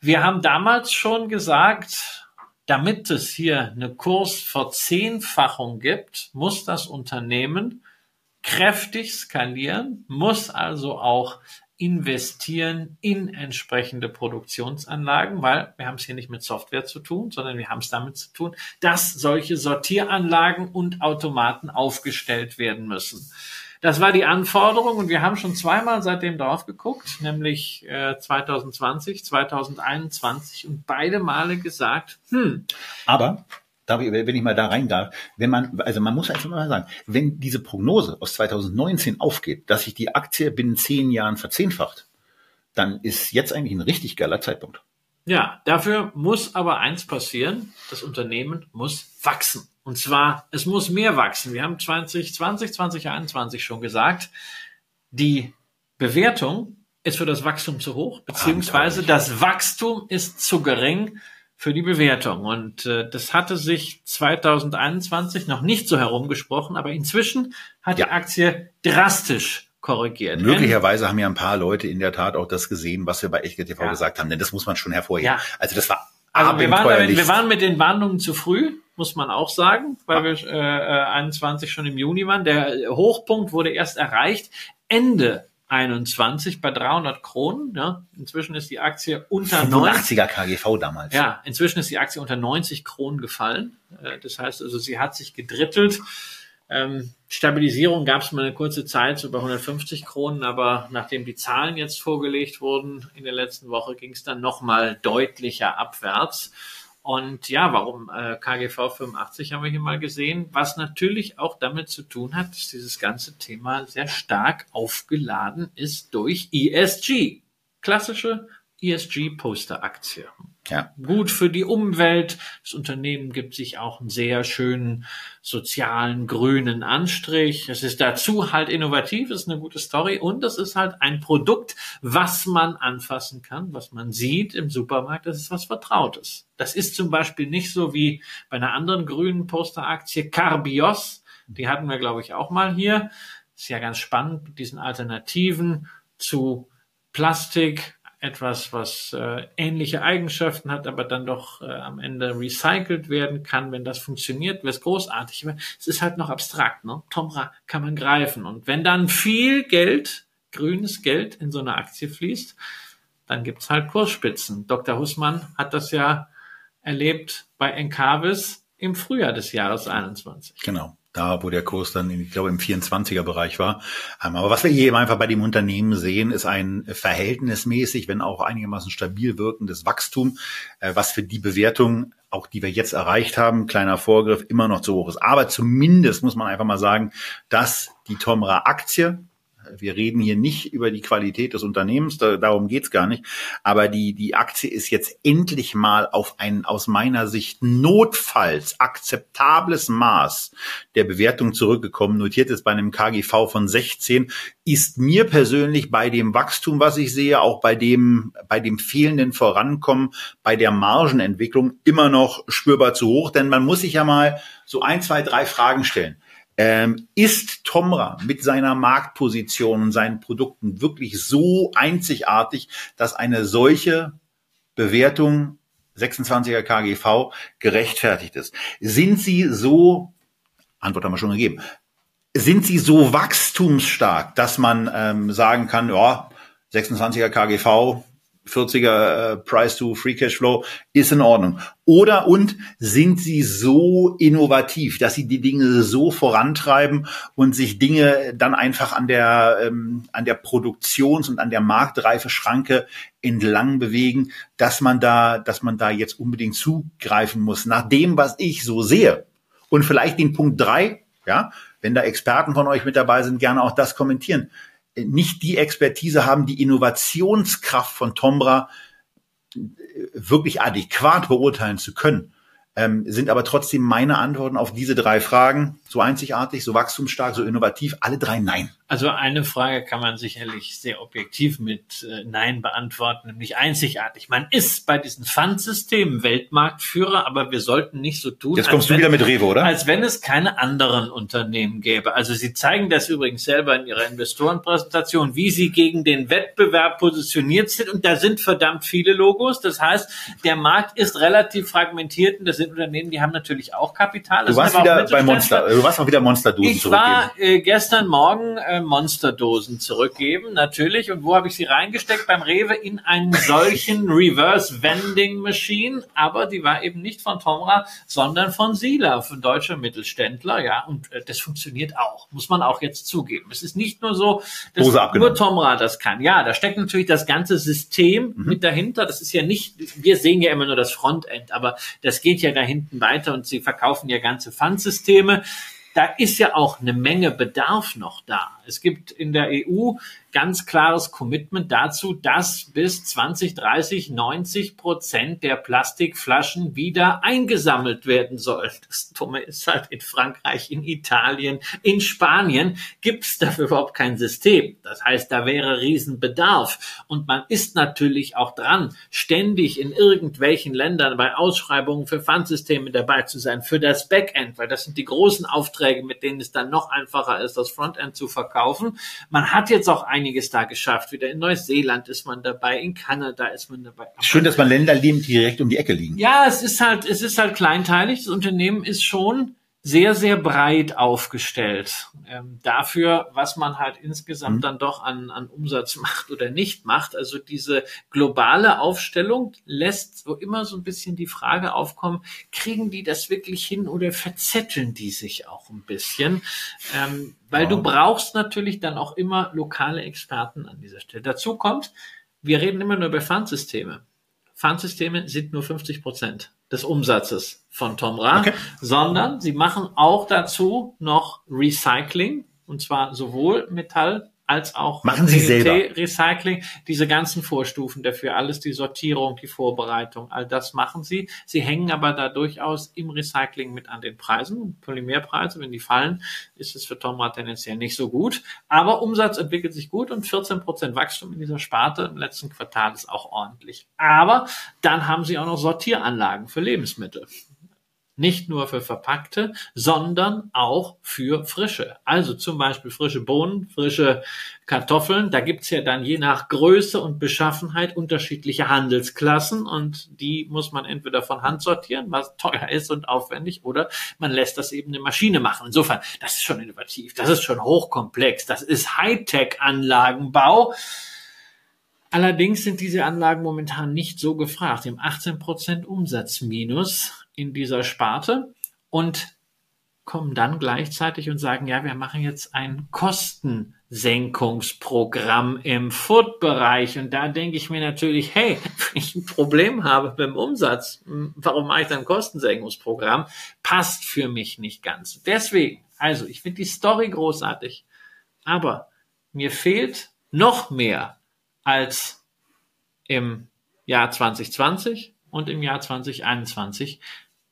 Wir haben damals schon gesagt, damit es hier eine Kursverzehnfachung gibt, muss das Unternehmen kräftig skalieren, muss also auch investieren in entsprechende Produktionsanlagen, weil wir haben es hier nicht mit Software zu tun, sondern wir haben es damit zu tun, dass solche Sortieranlagen und Automaten aufgestellt werden müssen. Das war die Anforderung und wir haben schon zweimal seitdem drauf geguckt, nämlich äh, 2020, 2021 und beide Male gesagt, hm. Aber wenn ich mal da rein darf, wenn man, also man muss einfach mal sagen, wenn diese Prognose aus 2019 aufgeht, dass sich die Aktie binnen zehn Jahren verzehnfacht, dann ist jetzt eigentlich ein richtig geiler Zeitpunkt. Ja, dafür muss aber eins passieren. Das Unternehmen muss wachsen. Und zwar, es muss mehr wachsen. Wir haben 2020, 2021 schon gesagt, die Bewertung ist für das Wachstum zu hoch, beziehungsweise das Wachstum ist zu gering für die Bewertung. Und äh, das hatte sich 2021 noch nicht so herumgesprochen, aber inzwischen hat ja. die Aktie drastisch korrigiert. Möglicherweise haben ja ein paar Leute in der Tat auch das gesehen, was wir bei Echtgeld TV ja. gesagt haben, denn das muss man schon hervorheben. Ja. Also das war also wir waren, damit, wir waren mit den Warnungen zu früh, muss man auch sagen, weil wir äh, 21 schon im Juni waren. Der Hochpunkt wurde erst erreicht Ende 21 bei 300 Kronen. Ja. Inzwischen ist die Aktie unter 85er KGV damals. Ja, inzwischen ist die Aktie unter 90 Kronen gefallen. Äh, das heißt also, sie hat sich gedrittelt. Ähm, Stabilisierung gab es mal eine kurze Zeit, so bei 150 Kronen, aber nachdem die Zahlen jetzt vorgelegt wurden in der letzten Woche, ging es dann nochmal deutlicher abwärts. Und ja, warum äh, KGV 85 haben wir hier mal gesehen, was natürlich auch damit zu tun hat, dass dieses ganze Thema sehr stark aufgeladen ist durch ESG. klassische ESG-Poster-Aktie. Ja. Gut für die Umwelt. Das Unternehmen gibt sich auch einen sehr schönen sozialen grünen Anstrich. Es ist dazu halt innovativ, ist eine gute Story und es ist halt ein Produkt, was man anfassen kann, was man sieht im Supermarkt. Das ist was Vertrautes. Das ist zum Beispiel nicht so wie bei einer anderen grünen Posteraktie Carbios. Die hatten wir, glaube ich, auch mal hier. Ist ja ganz spannend mit diesen Alternativen zu Plastik, etwas, was äh, ähnliche Eigenschaften hat, aber dann doch äh, am Ende recycelt werden kann. Wenn das funktioniert, wäre es großartig. Aber es ist halt noch abstrakt. Ne? Tomra kann man greifen. Und wenn dann viel Geld, grünes Geld in so eine Aktie fließt, dann gibt's halt Kursspitzen. Dr. Hussmann hat das ja erlebt bei Encarvis im Frühjahr des Jahres 21. Genau da wo der Kurs dann, ich glaube, im 24er Bereich war. Ähm, aber was wir hier einfach bei dem Unternehmen sehen, ist ein verhältnismäßig, wenn auch einigermaßen stabil wirkendes Wachstum, äh, was für die Bewertung, auch die wir jetzt erreicht haben, kleiner Vorgriff, immer noch zu hoch ist. Aber zumindest muss man einfach mal sagen, dass die Tomra Aktie, wir reden hier nicht über die Qualität des Unternehmens, da, darum geht's gar nicht. Aber die, die Aktie ist jetzt endlich mal auf ein aus meiner Sicht notfalls akzeptables Maß der Bewertung zurückgekommen. Notiert ist bei einem KGV von 16, ist mir persönlich bei dem Wachstum, was ich sehe, auch bei dem, bei dem fehlenden Vorankommen, bei der Margenentwicklung immer noch spürbar zu hoch. Denn man muss sich ja mal so ein, zwei, drei Fragen stellen. Ähm, ist Tomra mit seiner Marktposition und seinen Produkten wirklich so einzigartig, dass eine solche Bewertung 26er KGV gerechtfertigt ist? Sind sie so, Antwort haben wir schon gegeben, sind sie so wachstumsstark, dass man ähm, sagen kann, ja, 26er KGV 40er äh, Price to Free Cash Flow ist in Ordnung. Oder und sind sie so innovativ, dass sie die Dinge so vorantreiben und sich Dinge dann einfach an der ähm, an der Produktions- und an der Marktreife Schranke entlang bewegen, dass man da dass man da jetzt unbedingt zugreifen muss. Nach dem, was ich so sehe und vielleicht den Punkt drei, ja, wenn da Experten von euch mit dabei sind, gerne auch das kommentieren nicht die Expertise haben, die Innovationskraft von Tombra äh, wirklich adäquat beurteilen zu können ähm, sind aber trotzdem meine Antworten auf diese drei Fragen so einzigartig, so wachstumsstark, so innovativ? Alle drei nein. Also eine Frage kann man sicherlich sehr objektiv mit äh, Nein beantworten, nämlich einzigartig. Man ist bei diesen Pfandsystemen Weltmarktführer, aber wir sollten nicht so tun. Jetzt kommst du wenn, wieder mit Rewe, oder? Als wenn es keine anderen Unternehmen gäbe. Also Sie zeigen das übrigens selber in Ihrer Investorenpräsentation, wie Sie gegen den Wettbewerb positioniert sind. Und da sind verdammt viele Logos. Das heißt, der Markt ist relativ fragmentiert und das sind Unternehmen, die haben natürlich auch Kapital. Du warst wieder bei Monster. Du warst auch wieder Monsterdosen Ich war äh, gestern Morgen äh, Monsterdosen zurückgeben, natürlich. Und wo habe ich sie reingesteckt? Beim Rewe in einen solchen Reverse Vending Machine. Aber die war eben nicht von Tomra, sondern von Sila, von deutscher Mittelständler. Ja, und äh, das funktioniert auch. Muss man auch jetzt zugeben. Es ist nicht nur so, dass nur Tomra das kann. Ja, da steckt natürlich das ganze System mhm. mit dahinter. Das ist ja nicht, wir sehen ja immer nur das Frontend, aber das geht ja da hinten weiter und sie verkaufen ja ganze Pfandsysteme. Da ist ja auch eine Menge Bedarf noch da. Es gibt in der EU ganz klares Commitment dazu, dass bis 2030 90 Prozent der Plastikflaschen wieder eingesammelt werden sollen. Das Dumme ist halt in Frankreich, in Italien, in Spanien gibt es dafür überhaupt kein System. Das heißt, da wäre Riesenbedarf. Und man ist natürlich auch dran, ständig in irgendwelchen Ländern bei Ausschreibungen für Pfandsysteme dabei zu sein, für das Backend, weil das sind die großen Aufträge, mit denen es dann noch einfacher ist, das Frontend zu verkaufen. Man hat jetzt auch einiges da geschafft. Wieder in Neuseeland ist man dabei, in Kanada ist man dabei. Schön, dass man Länder lebt, die direkt um die Ecke liegen. Ja, es ist halt, es ist halt kleinteilig. Das Unternehmen ist schon sehr, sehr breit aufgestellt. Ähm, dafür, was man halt insgesamt mhm. dann doch an, an Umsatz macht oder nicht macht. Also diese globale Aufstellung lässt so immer so ein bisschen die Frage aufkommen, kriegen die das wirklich hin oder verzetteln die sich auch ein bisschen? Ähm, weil ja. du brauchst natürlich dann auch immer lokale Experten an dieser Stelle. Dazu kommt, wir reden immer nur über Pfandsysteme. Pfandsysteme sind nur 50 Prozent des Umsatzes von Tomra, okay. sondern sie machen auch dazu noch Recycling und zwar sowohl Metall als auch Machen Sie selber. Recycling, diese ganzen Vorstufen dafür, alles die Sortierung, die Vorbereitung, all das machen sie. Sie hängen aber da durchaus im Recycling mit an den Preisen. Polymerpreise, wenn die fallen, ist es für Tomrad tendenziell nicht so gut. Aber Umsatz entwickelt sich gut und 14 Prozent Wachstum in dieser Sparte im letzten Quartal ist auch ordentlich. Aber dann haben sie auch noch Sortieranlagen für Lebensmittel. Nicht nur für verpackte, sondern auch für frische. Also zum Beispiel frische Bohnen, frische Kartoffeln. Da gibt's ja dann je nach Größe und Beschaffenheit unterschiedliche Handelsklassen und die muss man entweder von Hand sortieren, was teuer ist und aufwendig, oder man lässt das eben eine Maschine machen. Insofern, das ist schon innovativ, das ist schon hochkomplex, das ist Hightech-Anlagenbau. Allerdings sind diese Anlagen momentan nicht so gefragt. Im 18% Umsatzminus in dieser Sparte und kommen dann gleichzeitig und sagen, ja, wir machen jetzt ein Kostensenkungsprogramm im Food-Bereich. Und da denke ich mir natürlich, hey, wenn ich ein Problem habe beim Umsatz, hm, warum mache ich dann ein Kostensenkungsprogramm? Passt für mich nicht ganz. Deswegen, also ich finde die Story großartig, aber mir fehlt noch mehr als im Jahr 2020 und im Jahr 2021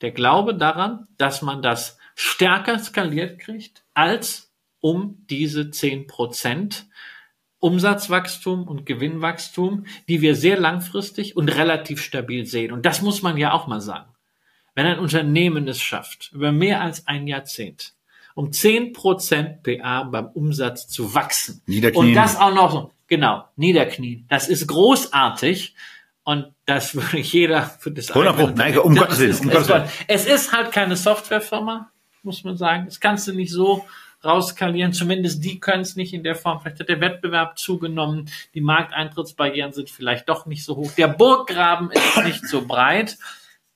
der Glaube daran, dass man das stärker skaliert kriegt als um diese zehn Prozent Umsatzwachstum und Gewinnwachstum, die wir sehr langfristig und relativ stabil sehen. Und das muss man ja auch mal sagen. Wenn ein Unternehmen es schafft, über mehr als ein Jahrzehnt um zehn Prozent PA beim Umsatz zu wachsen. Niederknien. Und das auch noch so, genau, niederknien. Das ist großartig. Und das würde jeder für das 100 Pro. Nein, um Gottes Willen, um es, Gottes Willen. es ist halt keine Softwarefirma, muss man sagen. Das kannst du nicht so rauskalieren. Zumindest die können es nicht in der Form. Vielleicht hat der Wettbewerb zugenommen. Die Markteintrittsbarrieren sind vielleicht doch nicht so hoch. Der Burggraben ist nicht so breit.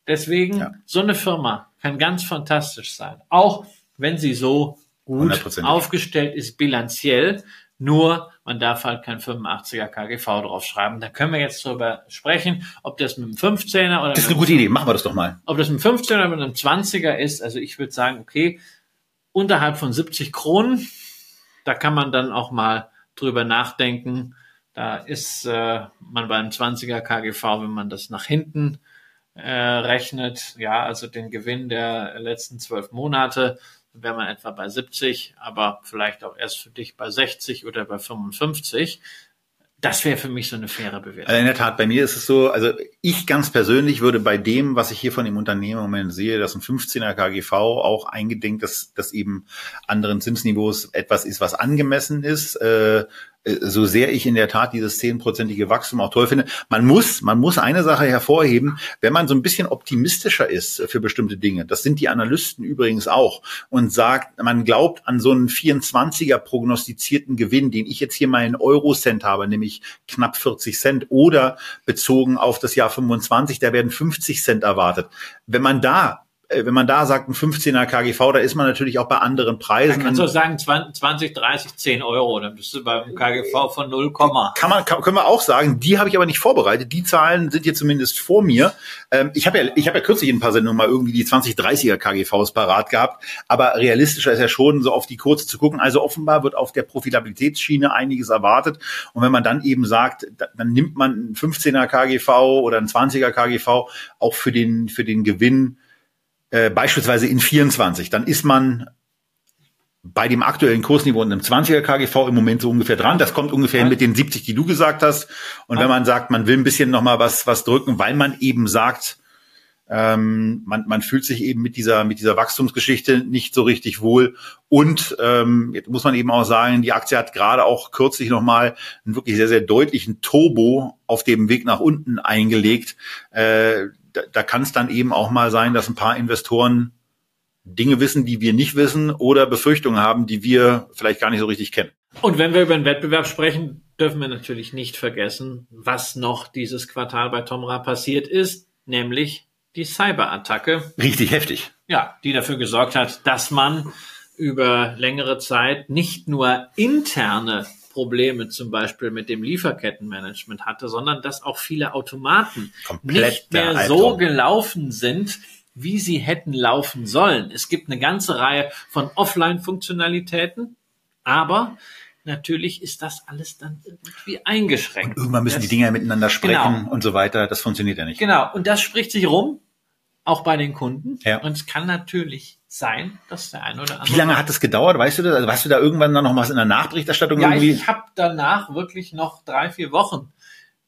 Deswegen, Ja. so eine Firma kann ganz fantastisch sein. Auch wenn sie so gut Hundertprozentig. aufgestellt ist bilanziell. Nur, man darf halt kein 85er KGV draufschreiben. Da können wir jetzt drüber sprechen, ob das mit einem 15er oder Das ist mit eine gute Idee. Machen wir das doch mal. ob das ein 15er oder mit einem 20er ist, also ich würde sagen, okay, unterhalb von 70 Kronen, da kann man dann auch mal drüber nachdenken. Da ist äh, man beim 20er KGV, wenn man das nach hinten äh, rechnet, ja, also den Gewinn der letzten zwölf Monate, wäre man etwa bei 70, aber vielleicht auch erst für dich bei 60 oder bei 55. Das wäre für mich so eine faire Bewertung. Also in der Tat, bei mir ist es so, also ich ganz persönlich würde bei dem, was ich hier von dem Unternehmen im Moment sehe, dass ein 15er KGV auch eingedenk, dass, dass eben anderen Zinsniveaus etwas ist, was angemessen ist, äh, so sehr ich in der Tat dieses zehnprozentige Wachstum auch toll finde. Man muss, man muss eine Sache hervorheben, wenn man so ein bisschen optimistischer ist für bestimmte Dinge, das sind die Analysten übrigens auch, und sagt, man glaubt an so einen 24er prognostizierten Gewinn, den ich jetzt hier mal in Eurocent habe, nämlich knapp 40 Cent oder bezogen auf das Jahr 25, da werden 50 Cent erwartet. Wenn man da wenn man da sagt, ein 15er KGV, da ist man natürlich auch bei anderen Man Preisen. kann so sagen 20, 30, 10 Euro, dann bist du beim KGV von 0, kann man, kann, können wir auch sagen. Die habe ich aber nicht vorbereitet. Die Zahlen sind hier zumindest vor mir. Ähm, ich habe ja, ich habe ja kürzlich in ein paar Sendungen mal irgendwie die 2030er KGVs parat gehabt. Aber realistischer ist ja schon, so auf die kurze zu gucken. Also offenbar wird auf der Profitabilitätsschiene einiges erwartet. Und wenn man dann eben sagt, da- dann nimmt man ein 15er KGV oder ein 20er KGV auch für den, für den Gewinn, äh, beispielsweise in 24, dann ist man bei dem aktuellen Kursniveau und einem 20er KGV im Moment so ungefähr dran. Das kommt ungefähr mit den 70, die du gesagt hast. Und wenn man sagt, man will ein bisschen noch mal was, was drücken, weil man eben sagt, ähm, man, man fühlt sich eben mit dieser, mit dieser Wachstumsgeschichte nicht so richtig wohl. Und ähm, jetzt muss man eben auch sagen, die Aktie hat gerade auch kürzlich nochmal einen wirklich sehr, sehr deutlichen Turbo auf dem Weg nach unten eingelegt. Äh, da, da kann es dann eben auch mal sein, dass ein paar Investoren Dinge wissen, die wir nicht wissen oder Befürchtungen haben, die wir vielleicht gar nicht so richtig kennen. Und wenn wir über den Wettbewerb sprechen, dürfen wir natürlich nicht vergessen, was noch dieses Quartal bei Tomra passiert ist, nämlich die Cyberattacke, Richtig heftig. ja, die dafür gesorgt hat, dass man über längere Zeit nicht nur interne Probleme zum Beispiel mit dem Lieferkettenmanagement hatte, sondern dass auch viele Automaten Komplett nicht mehr so gelaufen sind, wie sie hätten laufen sollen. Es gibt eine ganze Reihe von Offline-Funktionalitäten, aber natürlich ist das alles dann irgendwie eingeschränkt. Und irgendwann müssen das, die Dinger miteinander sprechen Genau. und so weiter. Das funktioniert ja nicht. Genau, und das spricht sich rum, auch bei den Kunden. Ja. Und es kann natürlich sein, dass der ein oder andere. Wie lange hat das gedauert? Weißt du das? Also hast du da irgendwann dann noch was in der Nachberichterstattung Ja, irgendwie? ich, ich habe danach wirklich noch drei, vier Wochen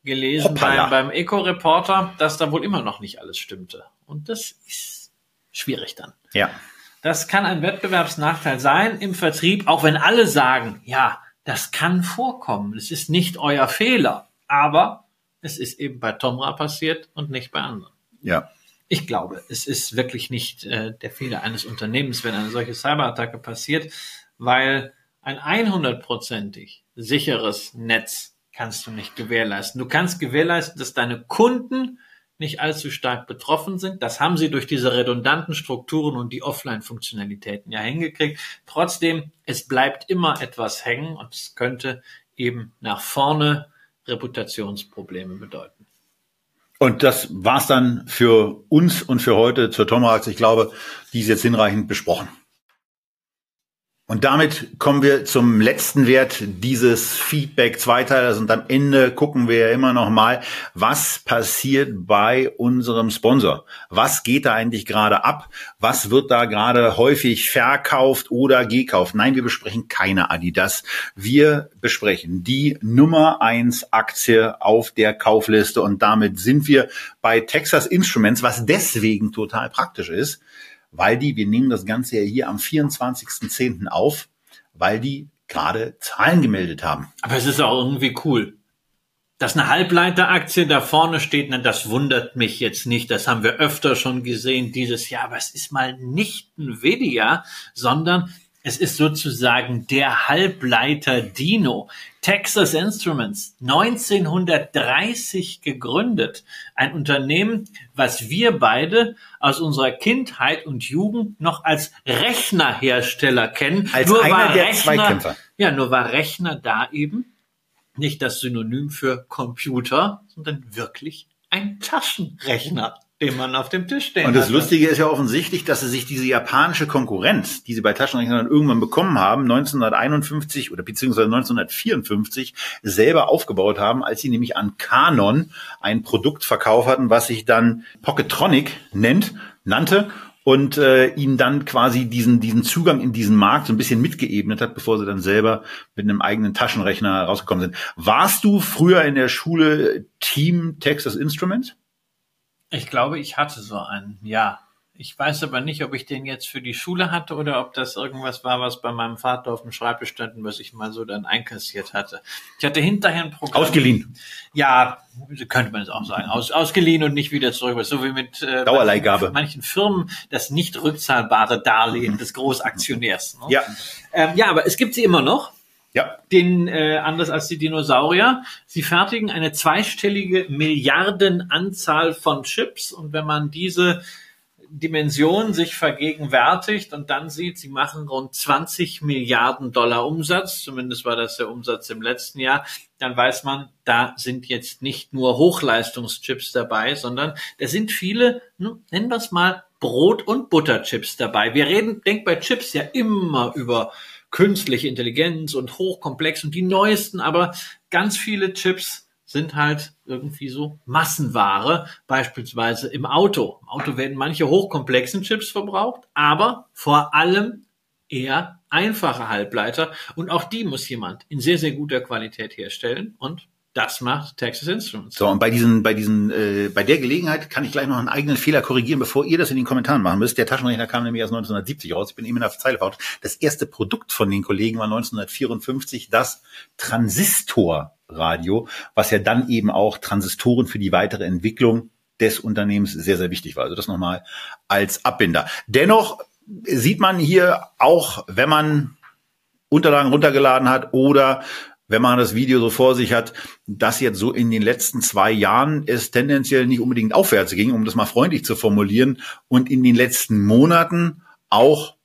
gelesen Hoppala. beim, beim Eco-Reporter, dass da wohl immer noch nicht alles stimmte. Und das ist schwierig dann. ja. Das kann ein Wettbewerbsnachteil sein im Vertrieb, auch wenn alle sagen, ja, das kann vorkommen. Es ist nicht euer Fehler. Aber es ist eben bei Tomra passiert und nicht bei anderen. Ja. Ich glaube, es ist wirklich nicht äh, der Fehler eines Unternehmens, wenn eine solche Cyberattacke passiert, weil ein 100%ig sicheres Netz kannst du nicht gewährleisten. Du kannst gewährleisten, dass deine Kunden nicht allzu stark betroffen sind. Das haben sie durch diese redundanten Strukturen und die Offline-Funktionalitäten ja hingekriegt. Trotzdem, es bleibt immer etwas hängen und es könnte eben nach vorne Reputationsprobleme bedeuten. Und das war's dann für uns und für heute zur Tomrax. Ich glaube, die ist jetzt hinreichend besprochen. Und damit kommen wir zum letzten Wert dieses Feedback Zweiteilers und am Ende gucken wir ja immer noch mal, was passiert bei unserem Sponsor? Was geht da eigentlich gerade ab? Was wird da gerade häufig verkauft oder gekauft? Nein, wir besprechen keine Adidas. Wir besprechen die Nummer eins Aktie auf der Kaufliste und damit sind wir bei Texas Instruments, was deswegen total praktisch ist, weil die, wir nehmen das Ganze ja hier am 24.10. auf, weil die gerade Zahlen gemeldet haben. Aber es ist auch irgendwie cool. Dass eine Halbleiteraktie da vorne steht, na, das wundert mich jetzt nicht. Das haben wir öfter schon gesehen dieses Jahr. Aber es ist mal nicht Nvidia, sondern es ist sozusagen der Halbleiter Dino. Texas Instruments, 1930 gegründet. Ein Unternehmen, was wir beide aus unserer Kindheit und Jugend noch als Rechnerhersteller kennen. Als Nur einer war der Rechner, Zweikämpfer. Ja, nur war Rechner da eben nicht das Synonym für Computer, sondern wirklich ein Taschenrechner, den man auf dem Tisch stehen Und das hatte. Lustige ist ja offensichtlich, dass sie sich diese japanische Konkurrenz, die sie bei Taschenrechnern irgendwann bekommen haben, 1951 oder beziehungsweise 1954 selber aufgebaut haben, als sie nämlich an Canon ein Produkt verkauft hatten, was sich dann Pocketronic nennt, nannte und äh, ihnen dann quasi diesen diesen Zugang in diesen Markt so ein bisschen mitgeebnet hat, bevor sie dann selber mit einem eigenen Taschenrechner rausgekommen sind. Warst du früher in der Schule Team Texas Instruments? Ich glaube, ich hatte so einen, ja. Ich weiß aber nicht, ob ich den jetzt für die Schule hatte oder ob das irgendwas war, was bei meinem Vater auf dem Schreibtisch stand und was ich mal so dann einkassiert hatte. Ich hatte hinterher ein Programm. Ausgeliehen. Ja, könnte man es auch sagen. Aus, ausgeliehen und nicht wieder zurück. So wie mit äh, Dauerleihgabe. manchen Firmen das nicht rückzahlbare Darlehen des Großaktionärs. Ne? Ja, Ähm, ja, aber es gibt sie immer noch. Ja. Den, äh, anders als die Dinosaurier. Sie fertigen eine zweistellige Milliardenanzahl von Chips und wenn man diese Dimension sich vergegenwärtigt und dann sieht, sie machen rund 20 Milliarden Dollar Umsatz, zumindest war das der Umsatz im letzten Jahr, dann weiß man, da sind jetzt nicht nur Hochleistungschips dabei, sondern da sind viele, nennen wir es mal, Brot- und Butterchips dabei. Wir reden, denk bei Chips ja immer über künstliche Intelligenz und hochkomplex und die neuesten, aber ganz viele Chips sind halt irgendwie so Massenware, beispielsweise im Auto. Im Auto werden manche hochkomplexen Chips verbraucht, aber vor allem eher einfache Halbleiter und auch die muss jemand in sehr, sehr guter Qualität herstellen und das macht Texas Instruments. So, und bei diesen, bei diesen, äh, bei der Gelegenheit kann ich gleich noch einen eigenen Fehler korrigieren, bevor ihr das in den Kommentaren machen müsst. Der Taschenrechner kam nämlich erst 1970 raus. Ich bin eben in der Zeile fort. Das erste Produkt von den Kollegen war 1954 das Transistorradio, was ja dann eben auch Transistoren für die weitere Entwicklung des Unternehmens sehr, sehr wichtig war. Also das nochmal als Abbinder. Dennoch sieht man hier auch, wenn man Unterlagen runtergeladen hat oder wenn man das Video so vor sich hat, dass jetzt so in den letzten zwei Jahren es tendenziell nicht unbedingt aufwärts ging, um das mal freundlich zu formulieren, und in den letzten Monaten auch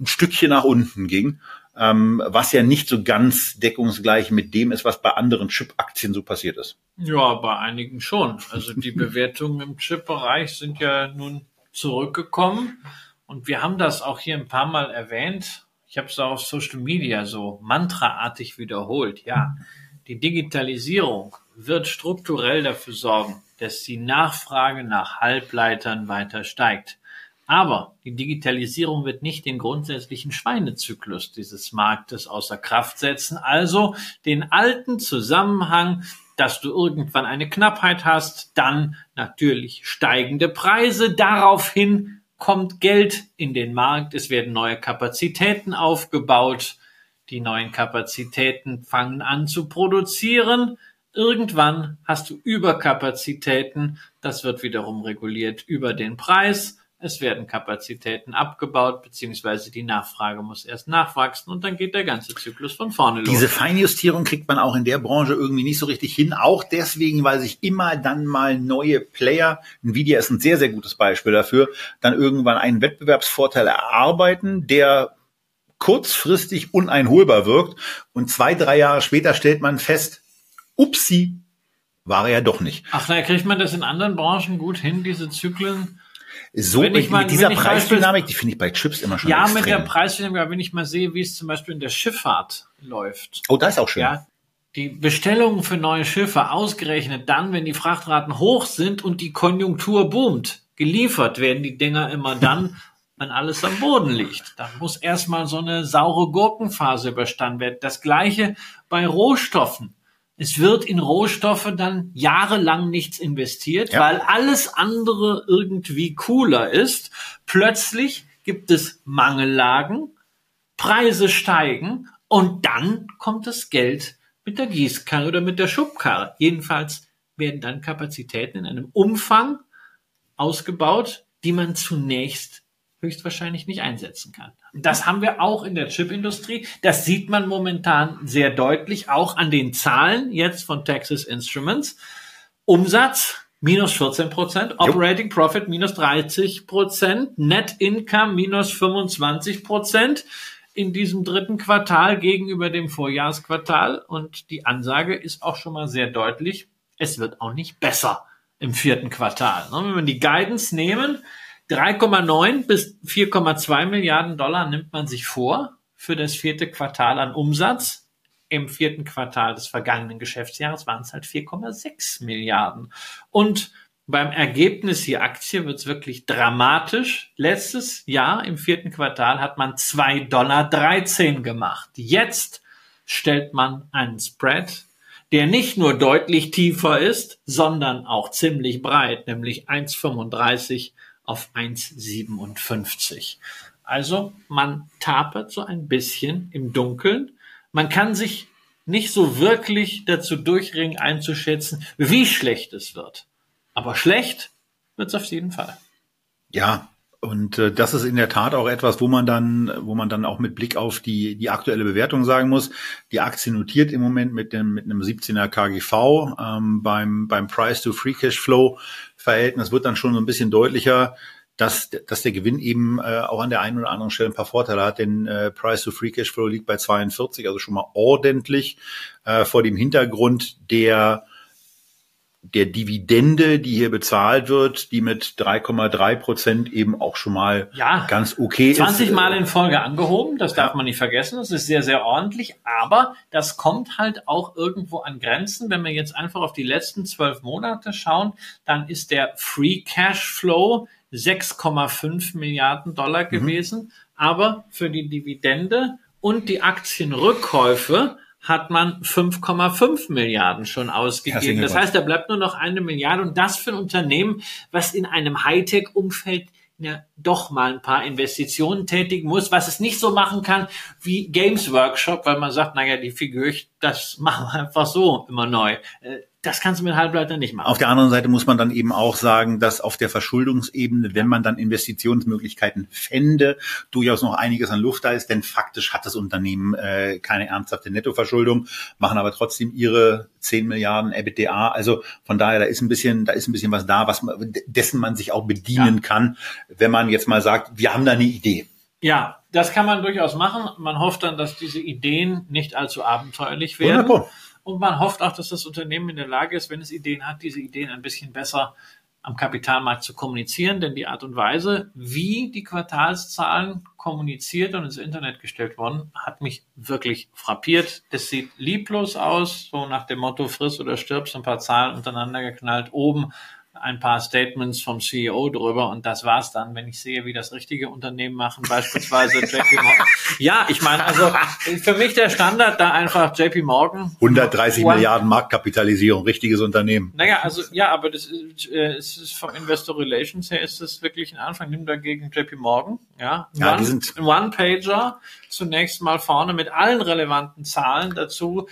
ein Stückchen nach unten ging, ähm, was ja nicht so ganz deckungsgleich mit dem ist, was bei anderen Chip-Aktien so passiert ist. Ja, bei einigen schon. Also die Bewertungen im Chip-Bereich sind ja nun zurückgekommen und wir haben das auch hier ein paar Mal erwähnt. Ich habe es auch auf Social Media so mantraartig wiederholt, ja, die Digitalisierung wird strukturell dafür sorgen, dass die Nachfrage nach Halbleitern weiter steigt. Aber die Digitalisierung wird nicht den grundsätzlichen Schweinezyklus dieses Marktes außer Kraft setzen, also den alten Zusammenhang, dass du irgendwann eine Knappheit hast, dann natürlich steigende Preise, daraufhin kommt Geld in den Markt, es werden neue Kapazitäten aufgebaut, die neuen Kapazitäten fangen an zu produzieren, irgendwann hast du Überkapazitäten, das wird wiederum reguliert über den Preis, es werden Kapazitäten abgebaut, beziehungsweise die Nachfrage muss erst nachwachsen und dann geht der ganze Zyklus von vorne los. Diese Feinjustierung kriegt man auch in der Branche irgendwie nicht so richtig hin. Auch deswegen, weil sich immer dann mal neue Player, Nvidia ist ein sehr, sehr gutes Beispiel dafür, dann irgendwann einen Wettbewerbsvorteil erarbeiten, der kurzfristig uneinholbar wirkt. Und zwei, drei Jahre später stellt man fest, upsi, war er ja doch nicht. Ach, da kriegt man das in anderen Branchen gut hin, diese Zyklen so wenn ich mal, mit dieser Preisdynamik, die finde ich bei Chips immer schon Ja, extrem. mit der Preisdynamik, wenn ich mal sehe, wie es zum Beispiel in der Schifffahrt läuft. Oh, das ist auch schön. Ja, die Bestellungen für neue Schiffe ausgerechnet dann, wenn die Frachtraten hoch sind und die Konjunktur boomt. Geliefert werden die Dinger immer dann, wenn alles am Boden liegt. Dann muss erstmal so eine saure Gurkenphase überstanden werden. Das gleiche bei Rohstoffen. Es wird in Rohstoffe dann jahrelang nichts investiert, ja. weil alles andere irgendwie cooler ist. Plötzlich gibt es Mangellagen, Preise steigen und dann kommt das Geld mit der Gießkanne oder mit der Schubkarre. Jedenfalls werden dann Kapazitäten in einem Umfang ausgebaut, die man zunächst höchstwahrscheinlich nicht einsetzen kann. Das haben wir auch in der Chipindustrie. Das sieht man momentan sehr deutlich, auch an den Zahlen jetzt von Texas Instruments. Umsatz minus 14 Prozent, Operating Profit minus 30 Prozent, Net Income minus 25 Prozent in diesem dritten Quartal gegenüber dem Vorjahresquartal. Und die Ansage ist auch schon mal sehr deutlich. Es wird auch nicht besser im vierten Quartal. Wenn wir die Guidance nehmen, 3,9 bis 4,2 Milliarden Dollar nimmt man sich vor für das vierte Quartal an Umsatz. Im vierten Quartal des vergangenen Geschäftsjahres waren es halt 4,6 Milliarden. Und beim Ergebnis hier Aktie wird es wirklich dramatisch. Letztes Jahr im vierten Quartal hat man 2,13 Dollar gemacht. Jetzt stellt man einen Spread, der nicht nur deutlich tiefer ist, sondern auch ziemlich breit, nämlich 1,35 auf 1,57. Also man tapert so ein bisschen im Dunkeln. Man kann sich nicht so wirklich dazu durchringen einzuschätzen, wie schlecht es wird. Aber schlecht wird es auf jeden Fall. Ja, und äh, das ist in der Tat auch etwas, wo man dann, wo man dann auch mit Blick auf die die aktuelle Bewertung sagen muss. Die Aktie notiert im Moment mit dem mit einem 17er KGV ähm, beim beim Price to Free Cash Flow Verhältnis wird dann schon so ein bisschen deutlicher, dass dass der Gewinn eben äh, auch an der einen oder anderen Stelle ein paar Vorteile hat. Denn äh, Price to Free Cash Flow liegt bei 42, also schon mal ordentlich äh, vor dem Hintergrund der der Dividende, die hier bezahlt wird, die mit 3,3 Prozent eben auch schon mal ja, ganz okay 20 ist. 20 Mal in Folge angehoben, das darf ja. man nicht vergessen. Das ist sehr, sehr ordentlich. Aber das kommt halt auch irgendwo an Grenzen. Wenn wir jetzt einfach auf die letzten zwölf Monate schauen, dann ist der Free Cash Flow 6,5 Milliarden Dollar mhm. gewesen. Mhm. Aber für die Dividende und die Aktienrückkäufe hat man 5,5 Milliarden schon ausgegeben. Das heißt, da bleibt nur noch eine Milliarde und das für ein Unternehmen, was in einem Hightech-Umfeld ja, doch mal ein paar Investitionen tätigen muss, was es nicht so machen kann wie Games Workshop, weil man sagt, naja, die Figur, das machen wir einfach so immer neu. Das kannst du mit Halbleiter nicht machen. Auf der anderen Seite muss man dann eben auch sagen, dass auf der Verschuldungsebene, wenn man dann Investitionsmöglichkeiten fände, durchaus noch einiges an Luft da ist, denn faktisch hat das Unternehmen äh, keine ernsthafte Nettoverschuldung, machen aber trotzdem ihre 10 Milliarden EBITDA. Also von daher, da ist ein bisschen, da ist ein bisschen was da, was man, dessen man sich auch bedienen ja. kann, wenn man jetzt mal sagt, wir haben da eine Idee. Ja, das kann man durchaus machen. Man hofft dann, dass diese Ideen nicht allzu abenteuerlich werden. Wunderbar. Und man hofft auch, dass das Unternehmen in der Lage ist, wenn es Ideen hat, diese Ideen ein bisschen besser am Kapitalmarkt zu kommunizieren, denn die Art und Weise, wie die Quartalszahlen kommuniziert und ins Internet gestellt wurden, hat mich wirklich frappiert. Es sieht lieblos aus, so nach dem Motto friss oder stirb, so ein paar Zahlen untereinander geknallt, oben ein paar Statements vom CEO drüber und das war's dann, wenn ich sehe, wie das richtige Unternehmen machen, beispielsweise JP Morgan. Ja, ich meine, also für mich der Standard da einfach JP Morgan. 130 One, Milliarden Marktkapitalisierung, richtiges Unternehmen. Naja, also ja, aber das ist, äh, ist vom Investor Relations her ist das wirklich ein Anfang. Nimm dagegen JP Morgan, ja, ja One, sind One-Pager zunächst mal vorne mit allen relevanten Zahlen dazu.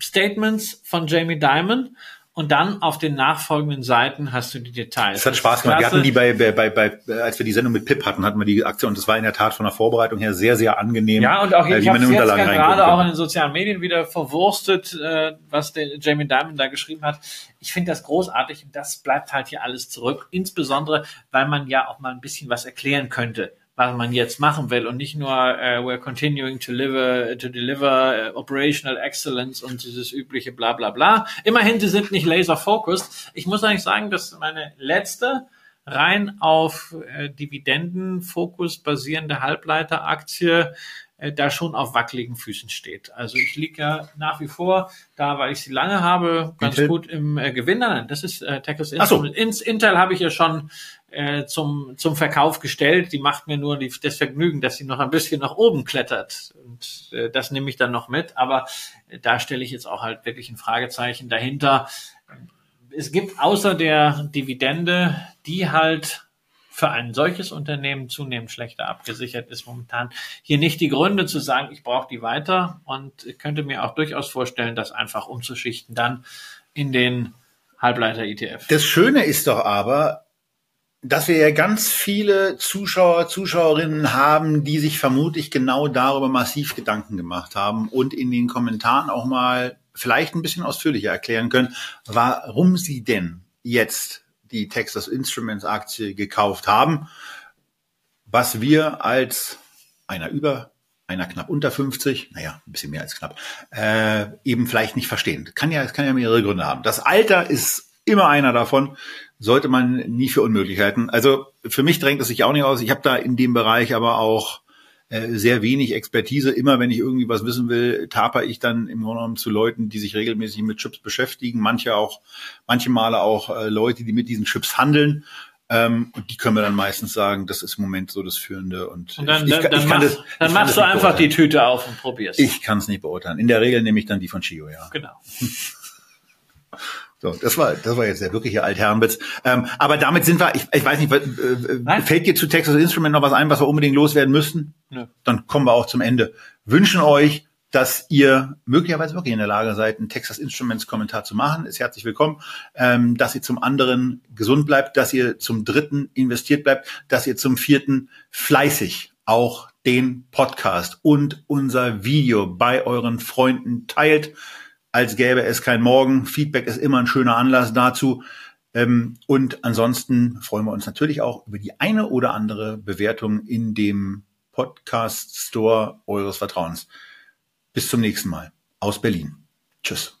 Statements von Jamie Dimon und dann auf den nachfolgenden Seiten hast du die Details. Es hat Spaß gemacht. Wir hatten die bei, bei, bei, bei, als wir die Sendung mit Pip hatten, hatten wir die Aktion und das war in der Tat von der Vorbereitung her sehr, sehr angenehm. Ja, und auch äh, ich habe jetzt gerade auch in den sozialen Medien wieder verwurstet, äh, was der Jamie Dimon da geschrieben hat. Ich finde das großartig und das bleibt halt hier alles zurück. Insbesondere, weil man ja auch mal ein bisschen was erklären könnte was man jetzt machen will und nicht nur uh, we're continuing to deliver, to deliver uh, operational excellence und dieses übliche bla bla bla. Immerhin, sie sind nicht laser focused. Ich muss eigentlich sagen, dass meine letzte rein auf äh, Dividendenfokus basierende Halbleiteraktie äh, da schon auf wackeligen Füßen steht. Also ich liege ja nach wie vor da, weil ich sie lange habe, ganz Intel? gut im äh, Gewinn. Nein, das ist äh, Texas Instrument. So. Intel habe ich ja schon äh, zum, zum Verkauf gestellt. Die macht mir nur die, das Vergnügen, dass sie noch ein bisschen nach oben klettert. Und äh, das nehme ich dann noch mit. Aber äh, da stelle ich jetzt auch halt wirklich ein Fragezeichen dahinter. Es gibt außer der Dividende, die halt für ein solches Unternehmen zunehmend schlechter abgesichert ist momentan, hier nicht die Gründe zu sagen, ich brauche die weiter und könnte mir auch durchaus vorstellen, das einfach umzuschichten dann in den Halbleiter-ETF. Das Schöne ist doch aber, dass wir ja ganz viele Zuschauer, Zuschauerinnen haben, die sich vermutlich genau darüber massiv Gedanken gemacht haben und in den Kommentaren auch mal vielleicht ein bisschen ausführlicher erklären können, warum sie denn jetzt die Texas Instruments Aktie gekauft haben, was wir als einer über, einer knapp unter 50, naja, ein bisschen mehr als knapp, äh, eben vielleicht nicht verstehen. Kann ja, es kann ja mehrere Gründe haben. Das Alter ist immer einer davon, sollte man nie für unmöglich halten. Also für mich drängt es sich auch nicht aus. Ich habe da in dem Bereich aber auch äh, sehr wenig Expertise. Immer wenn ich irgendwie was wissen will, taper ich dann im Grunde genommen zu Leuten, die sich regelmäßig mit Chips beschäftigen. Manche auch, manche Male auch äh, Leute, die mit diesen Chips handeln. Ähm, und die können wir dann meistens sagen, das ist im Moment so das Führende. Und, und dann, ich, dann, ich dann, machst, das, dann machst du einfach die Tüte auf und probierst. Ich kann es nicht beurteilen. In der Regel nehme ich dann die von Chio, ja. Genau. So, das war, das war jetzt der wirkliche Altherrenwitz. Ähm, aber damit sind wir, ich, ich weiß nicht, äh, fällt dir zu Texas Instrument noch was ein, was wir unbedingt loswerden müssten? Ja. Dann kommen wir auch zum Ende. Wünschen euch, dass ihr möglicherweise wirklich in der Lage seid, einen Texas Instruments Kommentar zu machen. Ist herzlich willkommen. Ähm, dass ihr zum anderen gesund bleibt, dass ihr zum dritten investiert bleibt, dass ihr zum vierten fleißig auch den Podcast und unser Video bei euren Freunden teilt als gäbe es kein Morgen. Feedback ist immer ein schöner Anlass dazu. Ähm, und ansonsten freuen wir uns natürlich auch über die eine oder andere Bewertung in dem Podcast Store eures Vertrauens. Bis zum nächsten Mal. Aus Berlin. Tschüss.